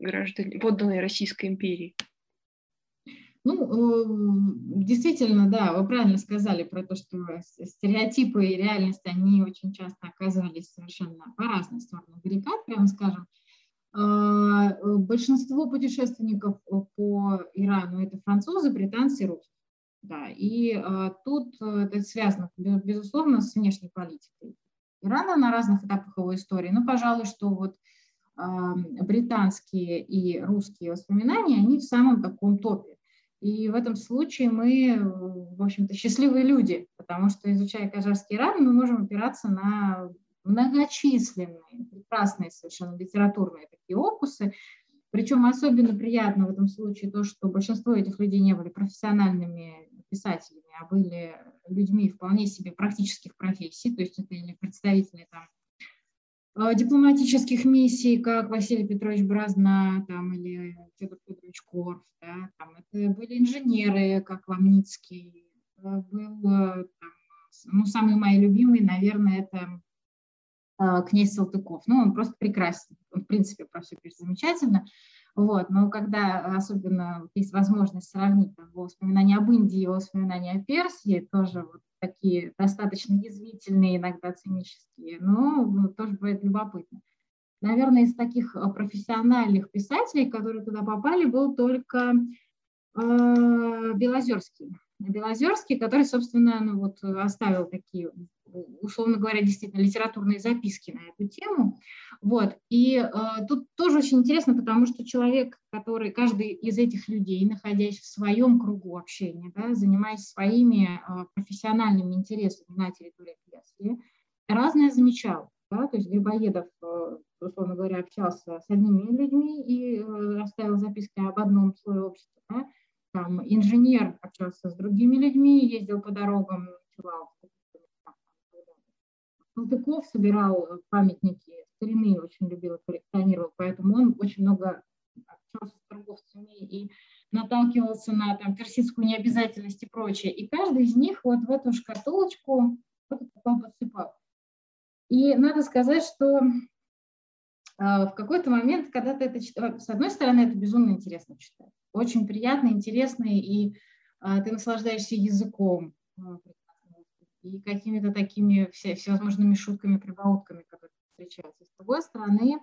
граждане, подданные Российской империи? Ну, э, действительно, да, вы правильно сказали про то, что стереотипы и реальность, они очень часто оказывались совершенно по разной стороне баррикад, прямо скажем. А, э, большинство путешественников по Ирану – это французы, британцы русские. Да, и а, тут э, это связано, безусловно, с внешней политикой Ирана на разных этапах его истории. Ну, пожалуй, что вот британские и русские воспоминания, они в самом таком топе. И в этом случае мы, в общем-то, счастливые люди, потому что, изучая Кажарский Иран, мы можем опираться на многочисленные, прекрасные совершенно литературные такие опусы. Причем особенно приятно в этом случае то, что большинство этих людей не были профессиональными писателями, а были людьми вполне себе практических профессий, то есть это или представители там, дипломатических миссий, как Василий Петрович Бразна там, или Федор Федорович Корф. Да, там, это были инженеры, как Ломницкий. Э, был э, там, ну, самый мои любимые, наверное, это князь Салтыков. Ну, он просто прекрасен. Он, в принципе, про все замечательно. Вот, но когда особенно есть возможность сравнить там, его воспоминания об Индии его воспоминания о Персии, тоже вот такие достаточно язвительные, иногда цинические, но ну, тоже бывает любопытно. Наверное, из таких э, профессиональных писателей, которые туда попали, был только э, Белозерский. Белозерский, который, собственно, ну, вот, оставил такие условно говоря, действительно литературные записки на эту тему. Вот. И э, тут тоже очень интересно, потому что человек, который, каждый из этих людей, находясь в своем кругу общения, да, занимаясь своими э, профессиональными интересами на территории Персии, разное замечал. Да, то есть Грибоедов, э, условно говоря, общался с одними людьми и э, оставил записки об одном слое общества. Да. Там, инженер общался с другими людьми, ездил по дорогам, ночевал Салтыков собирал э, памятники старины, очень любил и коллекционировал, поэтому он очень много общался с торговцами и наталкивался на там, персидскую необязательность и прочее. И каждый из них вот в эту шкатулочку такой подсыпал. И надо сказать, что э, в какой-то момент, когда ты это читаешь, с одной стороны, это безумно интересно читать. Очень приятно, интересно, и э, ты наслаждаешься языком, и какими-то такими все, всевозможными шутками, прибаутками, которые встречаются. С другой стороны,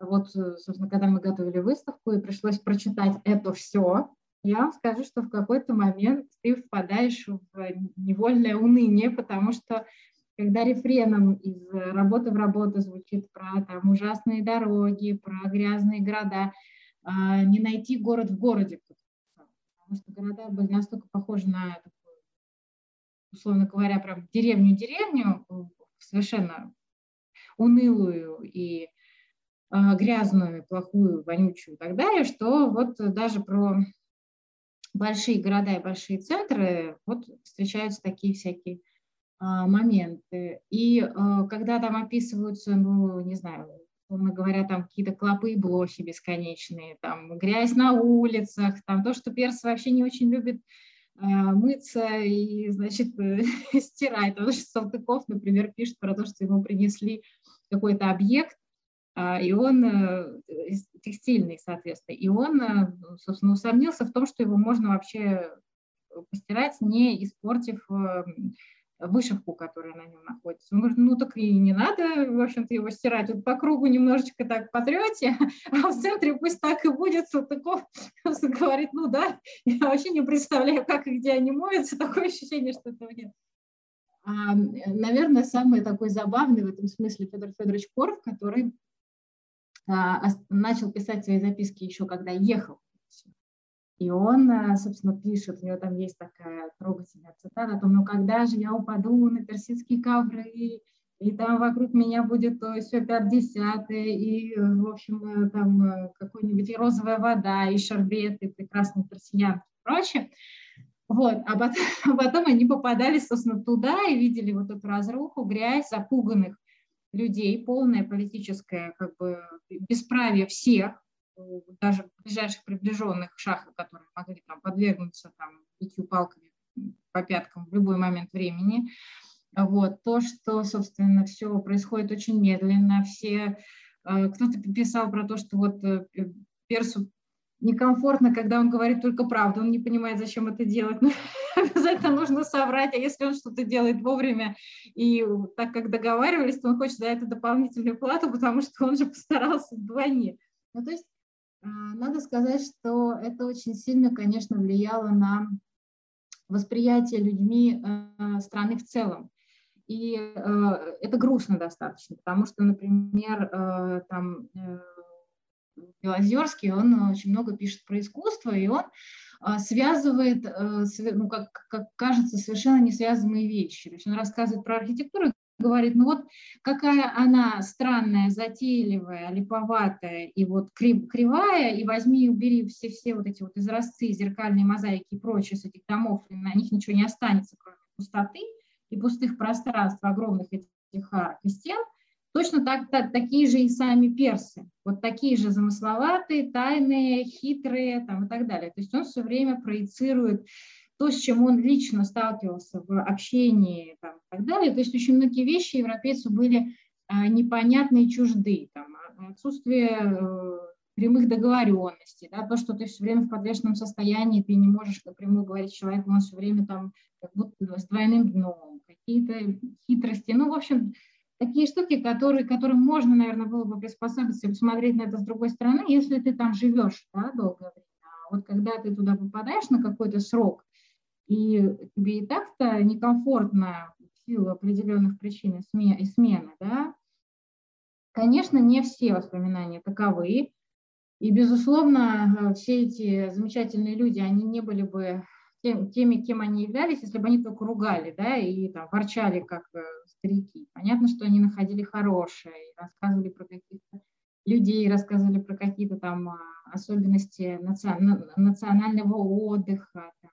вот, э, собственно, когда мы готовили выставку и пришлось прочитать это все, я вам скажу, что в какой-то момент ты впадаешь в невольное уныние, потому что когда рефреном из работы в работу звучит про там, ужасные дороги, про грязные города, а, не найти город в городе, потому что города были настолько похожи на условно говоря, прям деревню-деревню, совершенно унылую и а, грязную, плохую, вонючую и так далее, что вот даже про большие города и большие центры вот встречаются такие всякие а, моменты. И а, когда там описываются, ну, не знаю, условно говоря, там какие-то клопы и блохи бесконечные, там грязь на улицах, там то, что персы вообще не очень любят э, мыться и, значит, (laughs) стирать. Потому что Салтыков, например, пишет про то, что ему принесли какой-то объект, а, и он э, текстильный, соответственно, и он, э, собственно, усомнился в том, что его можно вообще постирать, не испортив вышивку, которая на нем находится. Он говорит, ну так и не надо, в общем-то, его стирать. Вот по кругу немножечко так потрете, (laughs) а в центре пусть так и будет. Салтыков (laughs) говорит, ну да, я вообще не представляю, как и где они моются, (laughs) такое ощущение, что этого нет. А, наверное, самый такой забавный в этом смысле Федор Федорович Корф, который а, начал писать свои записки еще когда ехал и он, э, собственно, пишет, у него там есть такая трогательная цитата о том, ну когда же я упаду на персидские ковры, и там вокруг меня будет то все 50 и, в общем, э, там э, какой-нибудь розовая вода, и шарбет, и прекрасный персиянки и прочее. Вот, а потом, (laughs) а потом они попадали, собственно, туда и видели вот эту разруху, грязь, запуганных людей, полное политическое как бы бесправие всех, даже ближайших приближенных шаха, которые могли там подвергнуться там битью палками по пяткам в любой момент времени. Вот. То, что, собственно, все происходит очень медленно, все... Э, кто-то писал про то, что вот э, персу некомфортно, когда он говорит только правду, он не понимает, зачем это делать, (laughs) но обязательно нужно соврать, а если он что-то делает вовремя и так как договаривались, то он хочет за это дополнительную плату, потому что он же постарался вдвойне. Ну, то есть надо сказать, что это очень сильно, конечно, влияло на восприятие людьми э, страны в целом. И э, это грустно достаточно, потому что, например, э, там Белозерский, он очень много пишет про искусство, и он связывает, ну, как, как кажется, совершенно не связанные вещи. То есть он рассказывает про архитектуру, говорит, ну вот какая она странная, затейливая, липоватая и вот крив, кривая, и возьми и убери все, все вот эти вот изразцы, зеркальные мозаики и прочее с этих домов, и на них ничего не останется, кроме пустоты и пустых пространств, огромных этих арок и стен, точно так, так, такие же и сами персы, вот такие же замысловатые, тайные, хитрые там, и так далее. То есть он все время проецирует то, с чем он лично сталкивался в общении там, и так далее. То есть очень многие вещи европейцу были а, непонятны и чужды. Там, а, отсутствие э, прямых договоренностей, да, то, что ты все время в подвешенном состоянии, ты не можешь напрямую говорить с человеком, он все время там как будто с двойным дном, какие-то хитрости. Ну, в общем, такие штуки, которые, которым можно, наверное, было бы приспособиться и посмотреть на это с другой стороны, если ты там живешь да, долгое время. А вот когда ты туда попадаешь на какой-то срок, и тебе и так-то некомфортно в силу определенных причин и смены, да, конечно, не все воспоминания таковы, и, безусловно, все эти замечательные люди, они не были бы тем, теми, кем они являлись, если бы они только ругали, да, и там ворчали, как э, старики. Понятно, что они находили хорошее, и рассказывали про каких-то людей, рассказывали про какие-то там а, особенности национального отдыха, там,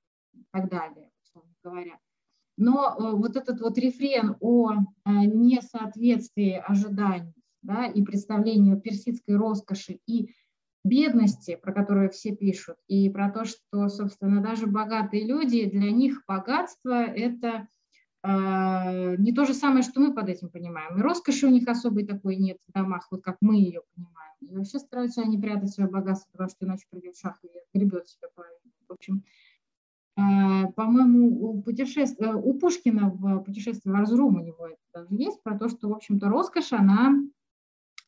так далее, условно говоря. Но э, вот этот вот рефрен о э, несоответствии ожиданий да, и представлению персидской роскоши и бедности, про которую все пишут, и про то, что, собственно, даже богатые люди, для них богатство – это э, не то же самое, что мы под этим понимаем. И роскоши у них особой такой нет в домах, вот как мы ее понимаем. И вообще стараются они прятать свое богатство, потому что иначе придет шах и гребет себе половину. В общем, а, по-моему, у, путешеств... Э, у Пушкина в «Путешествии в Арзрум» у него это даже есть, про то, что, в общем-то, роскошь, она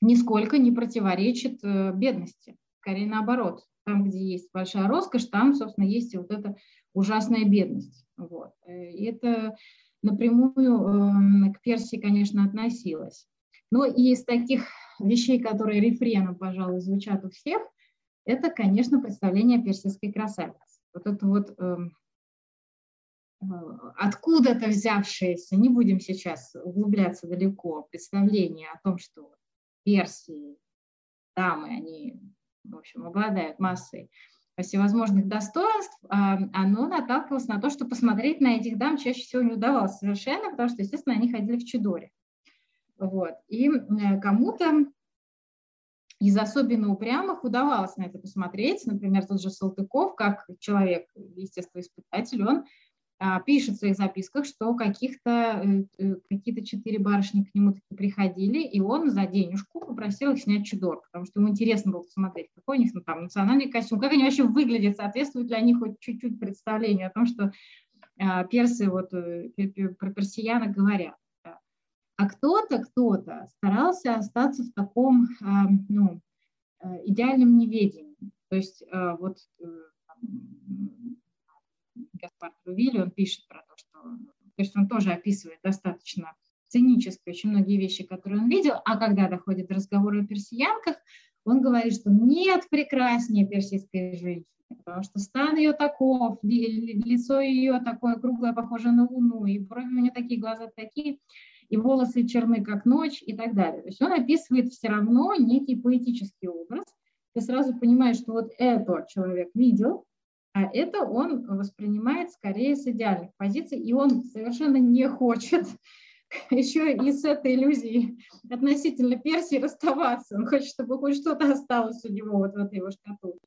нисколько не противоречит э, бедности. Скорее наоборот. Там, где есть большая роскошь, там, собственно, есть и вот эта ужасная бедность. Вот. Э, и это напрямую к Персии, конечно, относилось. Но и из таких вещей, которые рефреном, пожалуй, звучат у всех, это, конечно, представление персидской красавицы вот это вот эм, э, откуда-то взявшееся, не будем сейчас углубляться далеко, представление о том, что Персии, дамы, они, в общем, обладают массой всевозможных достоинств, а, оно наталкивалось на то, что посмотреть на этих дам чаще всего не удавалось совершенно, потому что, естественно, они ходили в чудоре. Вот. И э, кому-то из особенно упрямых удавалось на это посмотреть. Например, тот же Салтыков, как человек, естествоиспытатель, он а, пишет в своих записках, что каких-то, э, э, какие-то четыре барышни к нему таки приходили, и он за денежку попросил их снять чудор, потому что ему интересно было посмотреть, какой у них ну, там национальный костюм, как они вообще выглядят, соответствует ли они хоть чуть-чуть представлению о том, что а, персы вот э, про персиянок говорят. А кто-то, кто-то старался остаться в таком а, ну, идеальном неведении. То есть вот Гаспар Трувиль, он пишет про то, что, то есть он тоже описывает достаточно цинически очень многие вещи, которые он видел, а когда доходит разговор о персиянках, он говорит, что нет прекраснее персидской женщины, потому что стан ее таков, лицо ее такое круглое, похоже на луну, и брови у нее такие, глаза такие, и волосы черны, как ночь, и так далее. То есть он описывает все равно некий поэтический образ. Ты сразу понимаешь, что вот это человек видел, а это он воспринимает скорее с идеальных позиций, и он совершенно не хочет (laughs) еще и с этой иллюзией относительно Персии расставаться. Он хочет, чтобы хоть что-то осталось у него вот в этой его шкатулке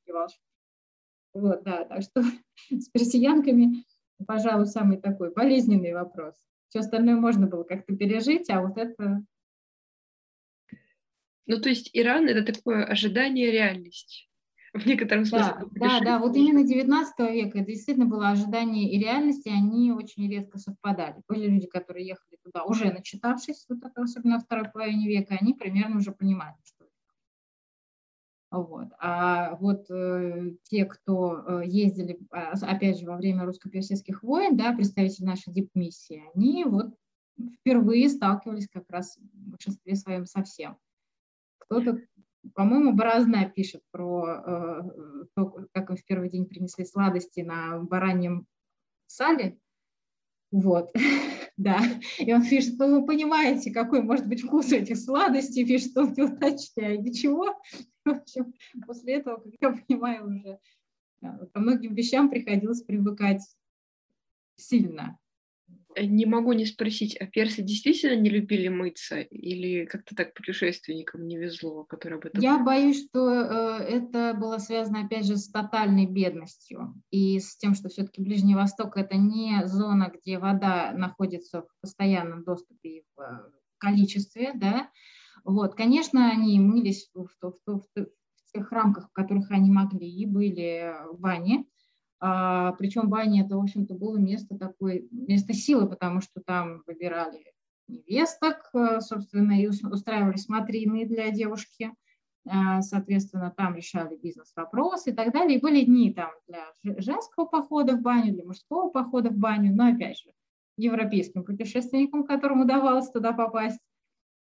Вот, да, так что (laughs) с персиянками, пожалуй, самый такой болезненный вопрос. Все остальное можно было как-то пережить, а вот это... Ну, то есть Иран — это такое ожидание реальности (laughs) в некотором смысле. Да, да, да, вот именно 19 века это действительно было ожидание и реальность, и они очень редко совпадали. Были люди, которые ехали туда, уже начитавшись, вот это, особенно во второй половине века, они примерно уже понимали, что. Вот. А вот э, те, кто э, ездили, а, опять же, во время русско-персидских войн, да, представители нашей дипмиссии, они вот впервые сталкивались как раз в большинстве своем со всем. Кто-то по-моему, Борозна пишет про э, то, как им в первый день принесли сладости на бараньем сале. Вот, (laughs) да. И он пишет, ну, вы понимаете, какой может быть вкус этих сладостей, пишет он неудачный, а ничего. В общем, после этого, как я понимаю, уже э, ко многим вещам приходилось привыкать сильно. Э, не могу не спросить, а персы действительно не любили мыться или как-то так путешественникам не везло, которые об этом... Я боюсь, что э, это было связано, опять же, с тотальной бедностью и с тем, что все-таки Ближний Восток – это не зона, где вода находится в постоянном доступе и в э, количестве, да. Вот, конечно, они мылись в, в, в, в, в тех рамках, в которых они могли, и были в бане, а, причем баня это, в общем-то, было место такое, место силы, потому что там выбирали невесток, э, собственно, и устраивали смотрины для девушки. А, соответственно, там решали бизнес-вопросы и так далее. И были дни там для женского похода в баню, для мужского похода в баню, но, опять же, европейским путешественникам, которым удавалось туда попасть.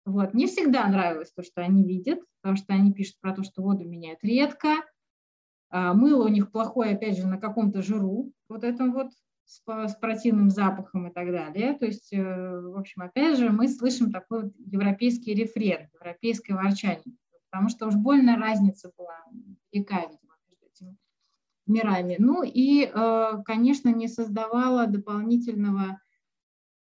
Вот. Не всегда нравилось то, что они видят, потому что они пишут про то, что воду меняют редко, мыло у них плохое, опять же, на каком-то жиру, вот этом вот с, с противным запахом и так далее. То есть, э, в общем, опять же, мы слышим такой вот европейский рефрен, европейское ворчание, потому что уж больно разница была велика, видимо, между этими мирами. Ну и, э, конечно, не создавала дополнительного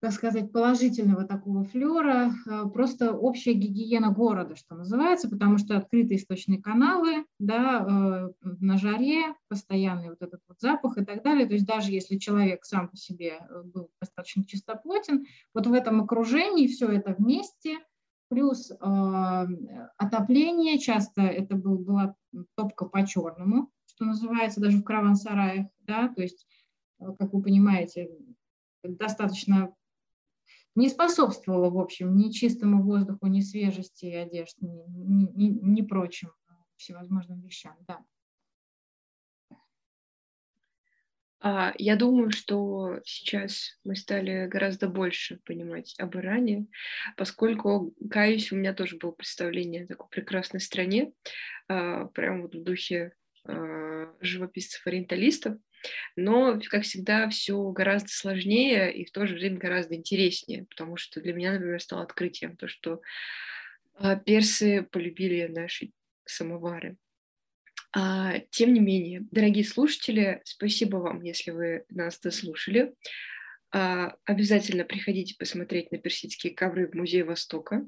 так сказать, положительного такого флера, а, просто общая гигиена города, что называется, потому что открытые источные каналы, да, э, на жаре, постоянный вот этот вот запах и так далее. То есть даже если человек сам по себе э, был достаточно чистоплотен, вот в этом окружении все это вместе, плюс э, отопление, часто это был, была топка по черному, что называется, даже в караван-сараях, да, то есть, э, как вы понимаете, достаточно не способствовало, в общем, ни чистому воздуху, ни свежести одежд, ни, ни, ни, ни прочим всевозможным вещам. Да. А, я думаю, что сейчас мы стали гораздо больше понимать об Иране, поскольку, каюсь, у меня тоже было представление о такой прекрасной стране, а, прямо вот в духе а, живописцев-ориенталистов. Но, как всегда, все гораздо сложнее и в то же время гораздо интереснее, потому что для меня, например, стало открытием то, что а, персы полюбили наши самовары. А, тем не менее, дорогие слушатели, спасибо вам, если вы нас дослушали. А, обязательно приходите посмотреть на персидские ковры в Музее Востока.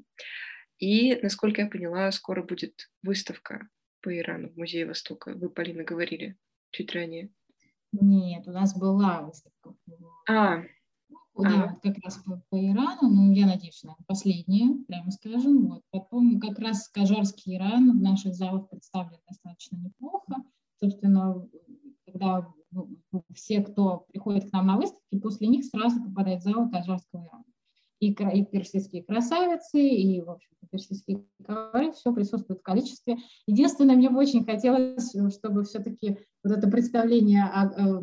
И, насколько я поняла, скоро будет выставка по Ирану в Музее Востока. Вы, Полина, говорили чуть ранее. Нет, у нас была выставка. А, да, а. как раз по, по Ирану, ну, я надеюсь, что последняя, прямо скажем. Вот. Потом как раз Кажарский Иран в наших залах представлен достаточно неплохо. Собственно, когда все, кто приходит к нам на выставки, после них сразу попадает в зал Кажарского Ирана. И, и персидские красавицы, и, в общем персидские ковры, все присутствует в количестве. Единственное, мне бы очень хотелось, чтобы все-таки вот это представление о, о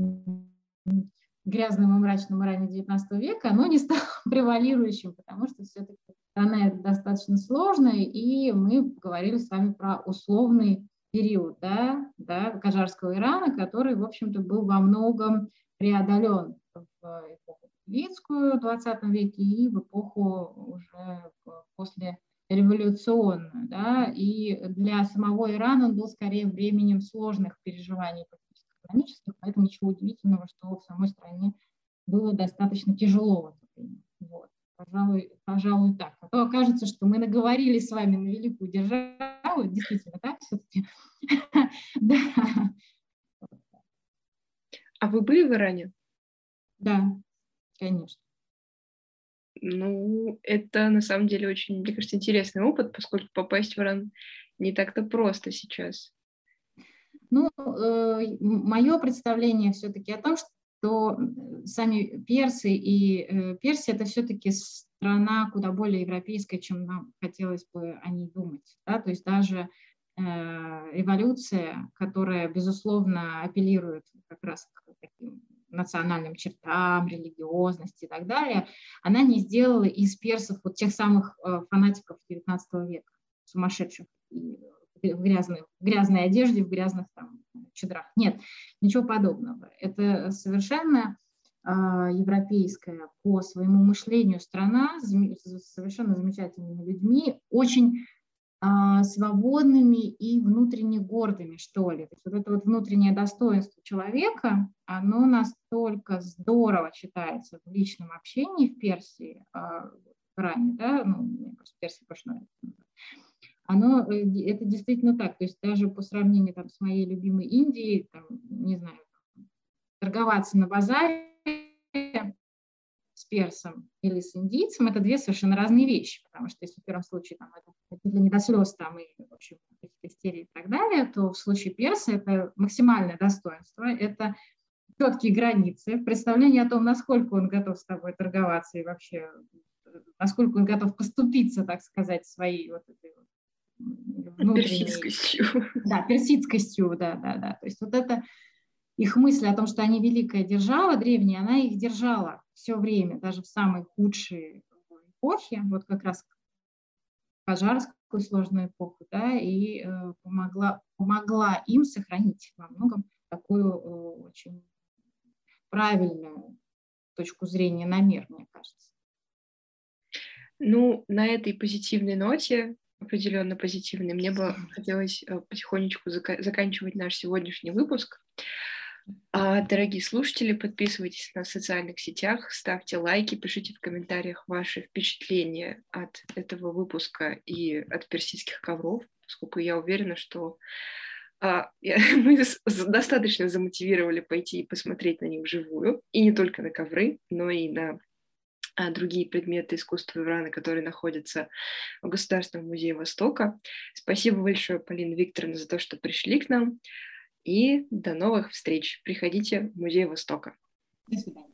грязном и мрачном Иране XIX века, оно не стало (laughs) превалирующим, потому что все-таки страна достаточно сложная, и мы говорили с вами про условный период да, да, Кажарского Ирана, который, в общем-то, был во многом преодолен в эпоху Советскую в 20 веке и в эпоху уже после революционную. Да, и для самого Ирана он был скорее временем сложных переживаний экономических, поэтому ничего удивительного, что в самой стране было достаточно тяжело в это время. Вот. Пожалуй, пожалуй, так. А то окажется, что мы наговорили с вами на великую державу, действительно так все-таки. (laughs) Да. А вы были в Иране? Да, конечно. Ну, это на самом деле очень, мне кажется, интересный опыт, поскольку попасть в Иран не так-то просто сейчас. Ну, э, мое представление все-таки о том, что сами персы и э, Персия это все-таки страна куда более европейская, чем нам хотелось бы о ней думать. Да? То есть даже э, эволюция, которая, безусловно, апеллирует как раз к таким национальным чертам, религиозности и так далее, она не сделала из персов вот тех самых э, фанатиков XIX века, сумасшедших и в грязной, в грязной одежде, в грязных там чедрах. Нет, ничего подобного. Это совершенно э, европейская по своему мышлению страна с совершенно замечательными людьми, очень э, свободными и внутренне гордыми, что ли. То есть вот это вот внутреннее достоинство человека, оно настолько здорово читается в личном общении в Персии, э, в Иране, да, ну, Персия больше нравится оно, э, это действительно так. То есть даже по сравнению там, с моей любимой Индией, там, не знаю, торговаться на базаре персом или с индийцем, это две совершенно разные вещи, потому что если в первом случае там, это, для не до слез там, и, в общем, истерии и так далее, то в случае перса это максимальное достоинство, это четкие границы, представление о том, насколько он готов с тобой торговаться и вообще насколько он готов поступиться, так сказать, своей вот этой вот внутренней... Персидскостью. Да, персидскостью, да, да, да. То есть вот это их мысль о том, что они великая держава древняя, она их держала все время, даже в самые худшие эпохи, вот как раз пожарскую сложную эпоху, да, и э, помогла, помогла им сохранить во многом такую э, очень правильную точку зрения на мир, мне кажется. Ну, на этой позитивной ноте определенно позитивный. Мне бы хотелось э, потихонечку зак- заканчивать наш сегодняшний выпуск. А, дорогие слушатели, подписывайтесь на социальных сетях, ставьте лайки, пишите в комментариях ваши впечатления от этого выпуска и от персидских ковров, поскольку я уверена, что а, (laughs) я, мы достаточно замотивировали пойти и посмотреть на них вживую, и не только на ковры, но и на а, другие предметы искусства Ирана, которые находятся в Государственном музее Востока. Спасибо большое, Полина Викторовна, за то, что пришли к нам. И до новых встреч. Приходите в Музей Востока. До свидания.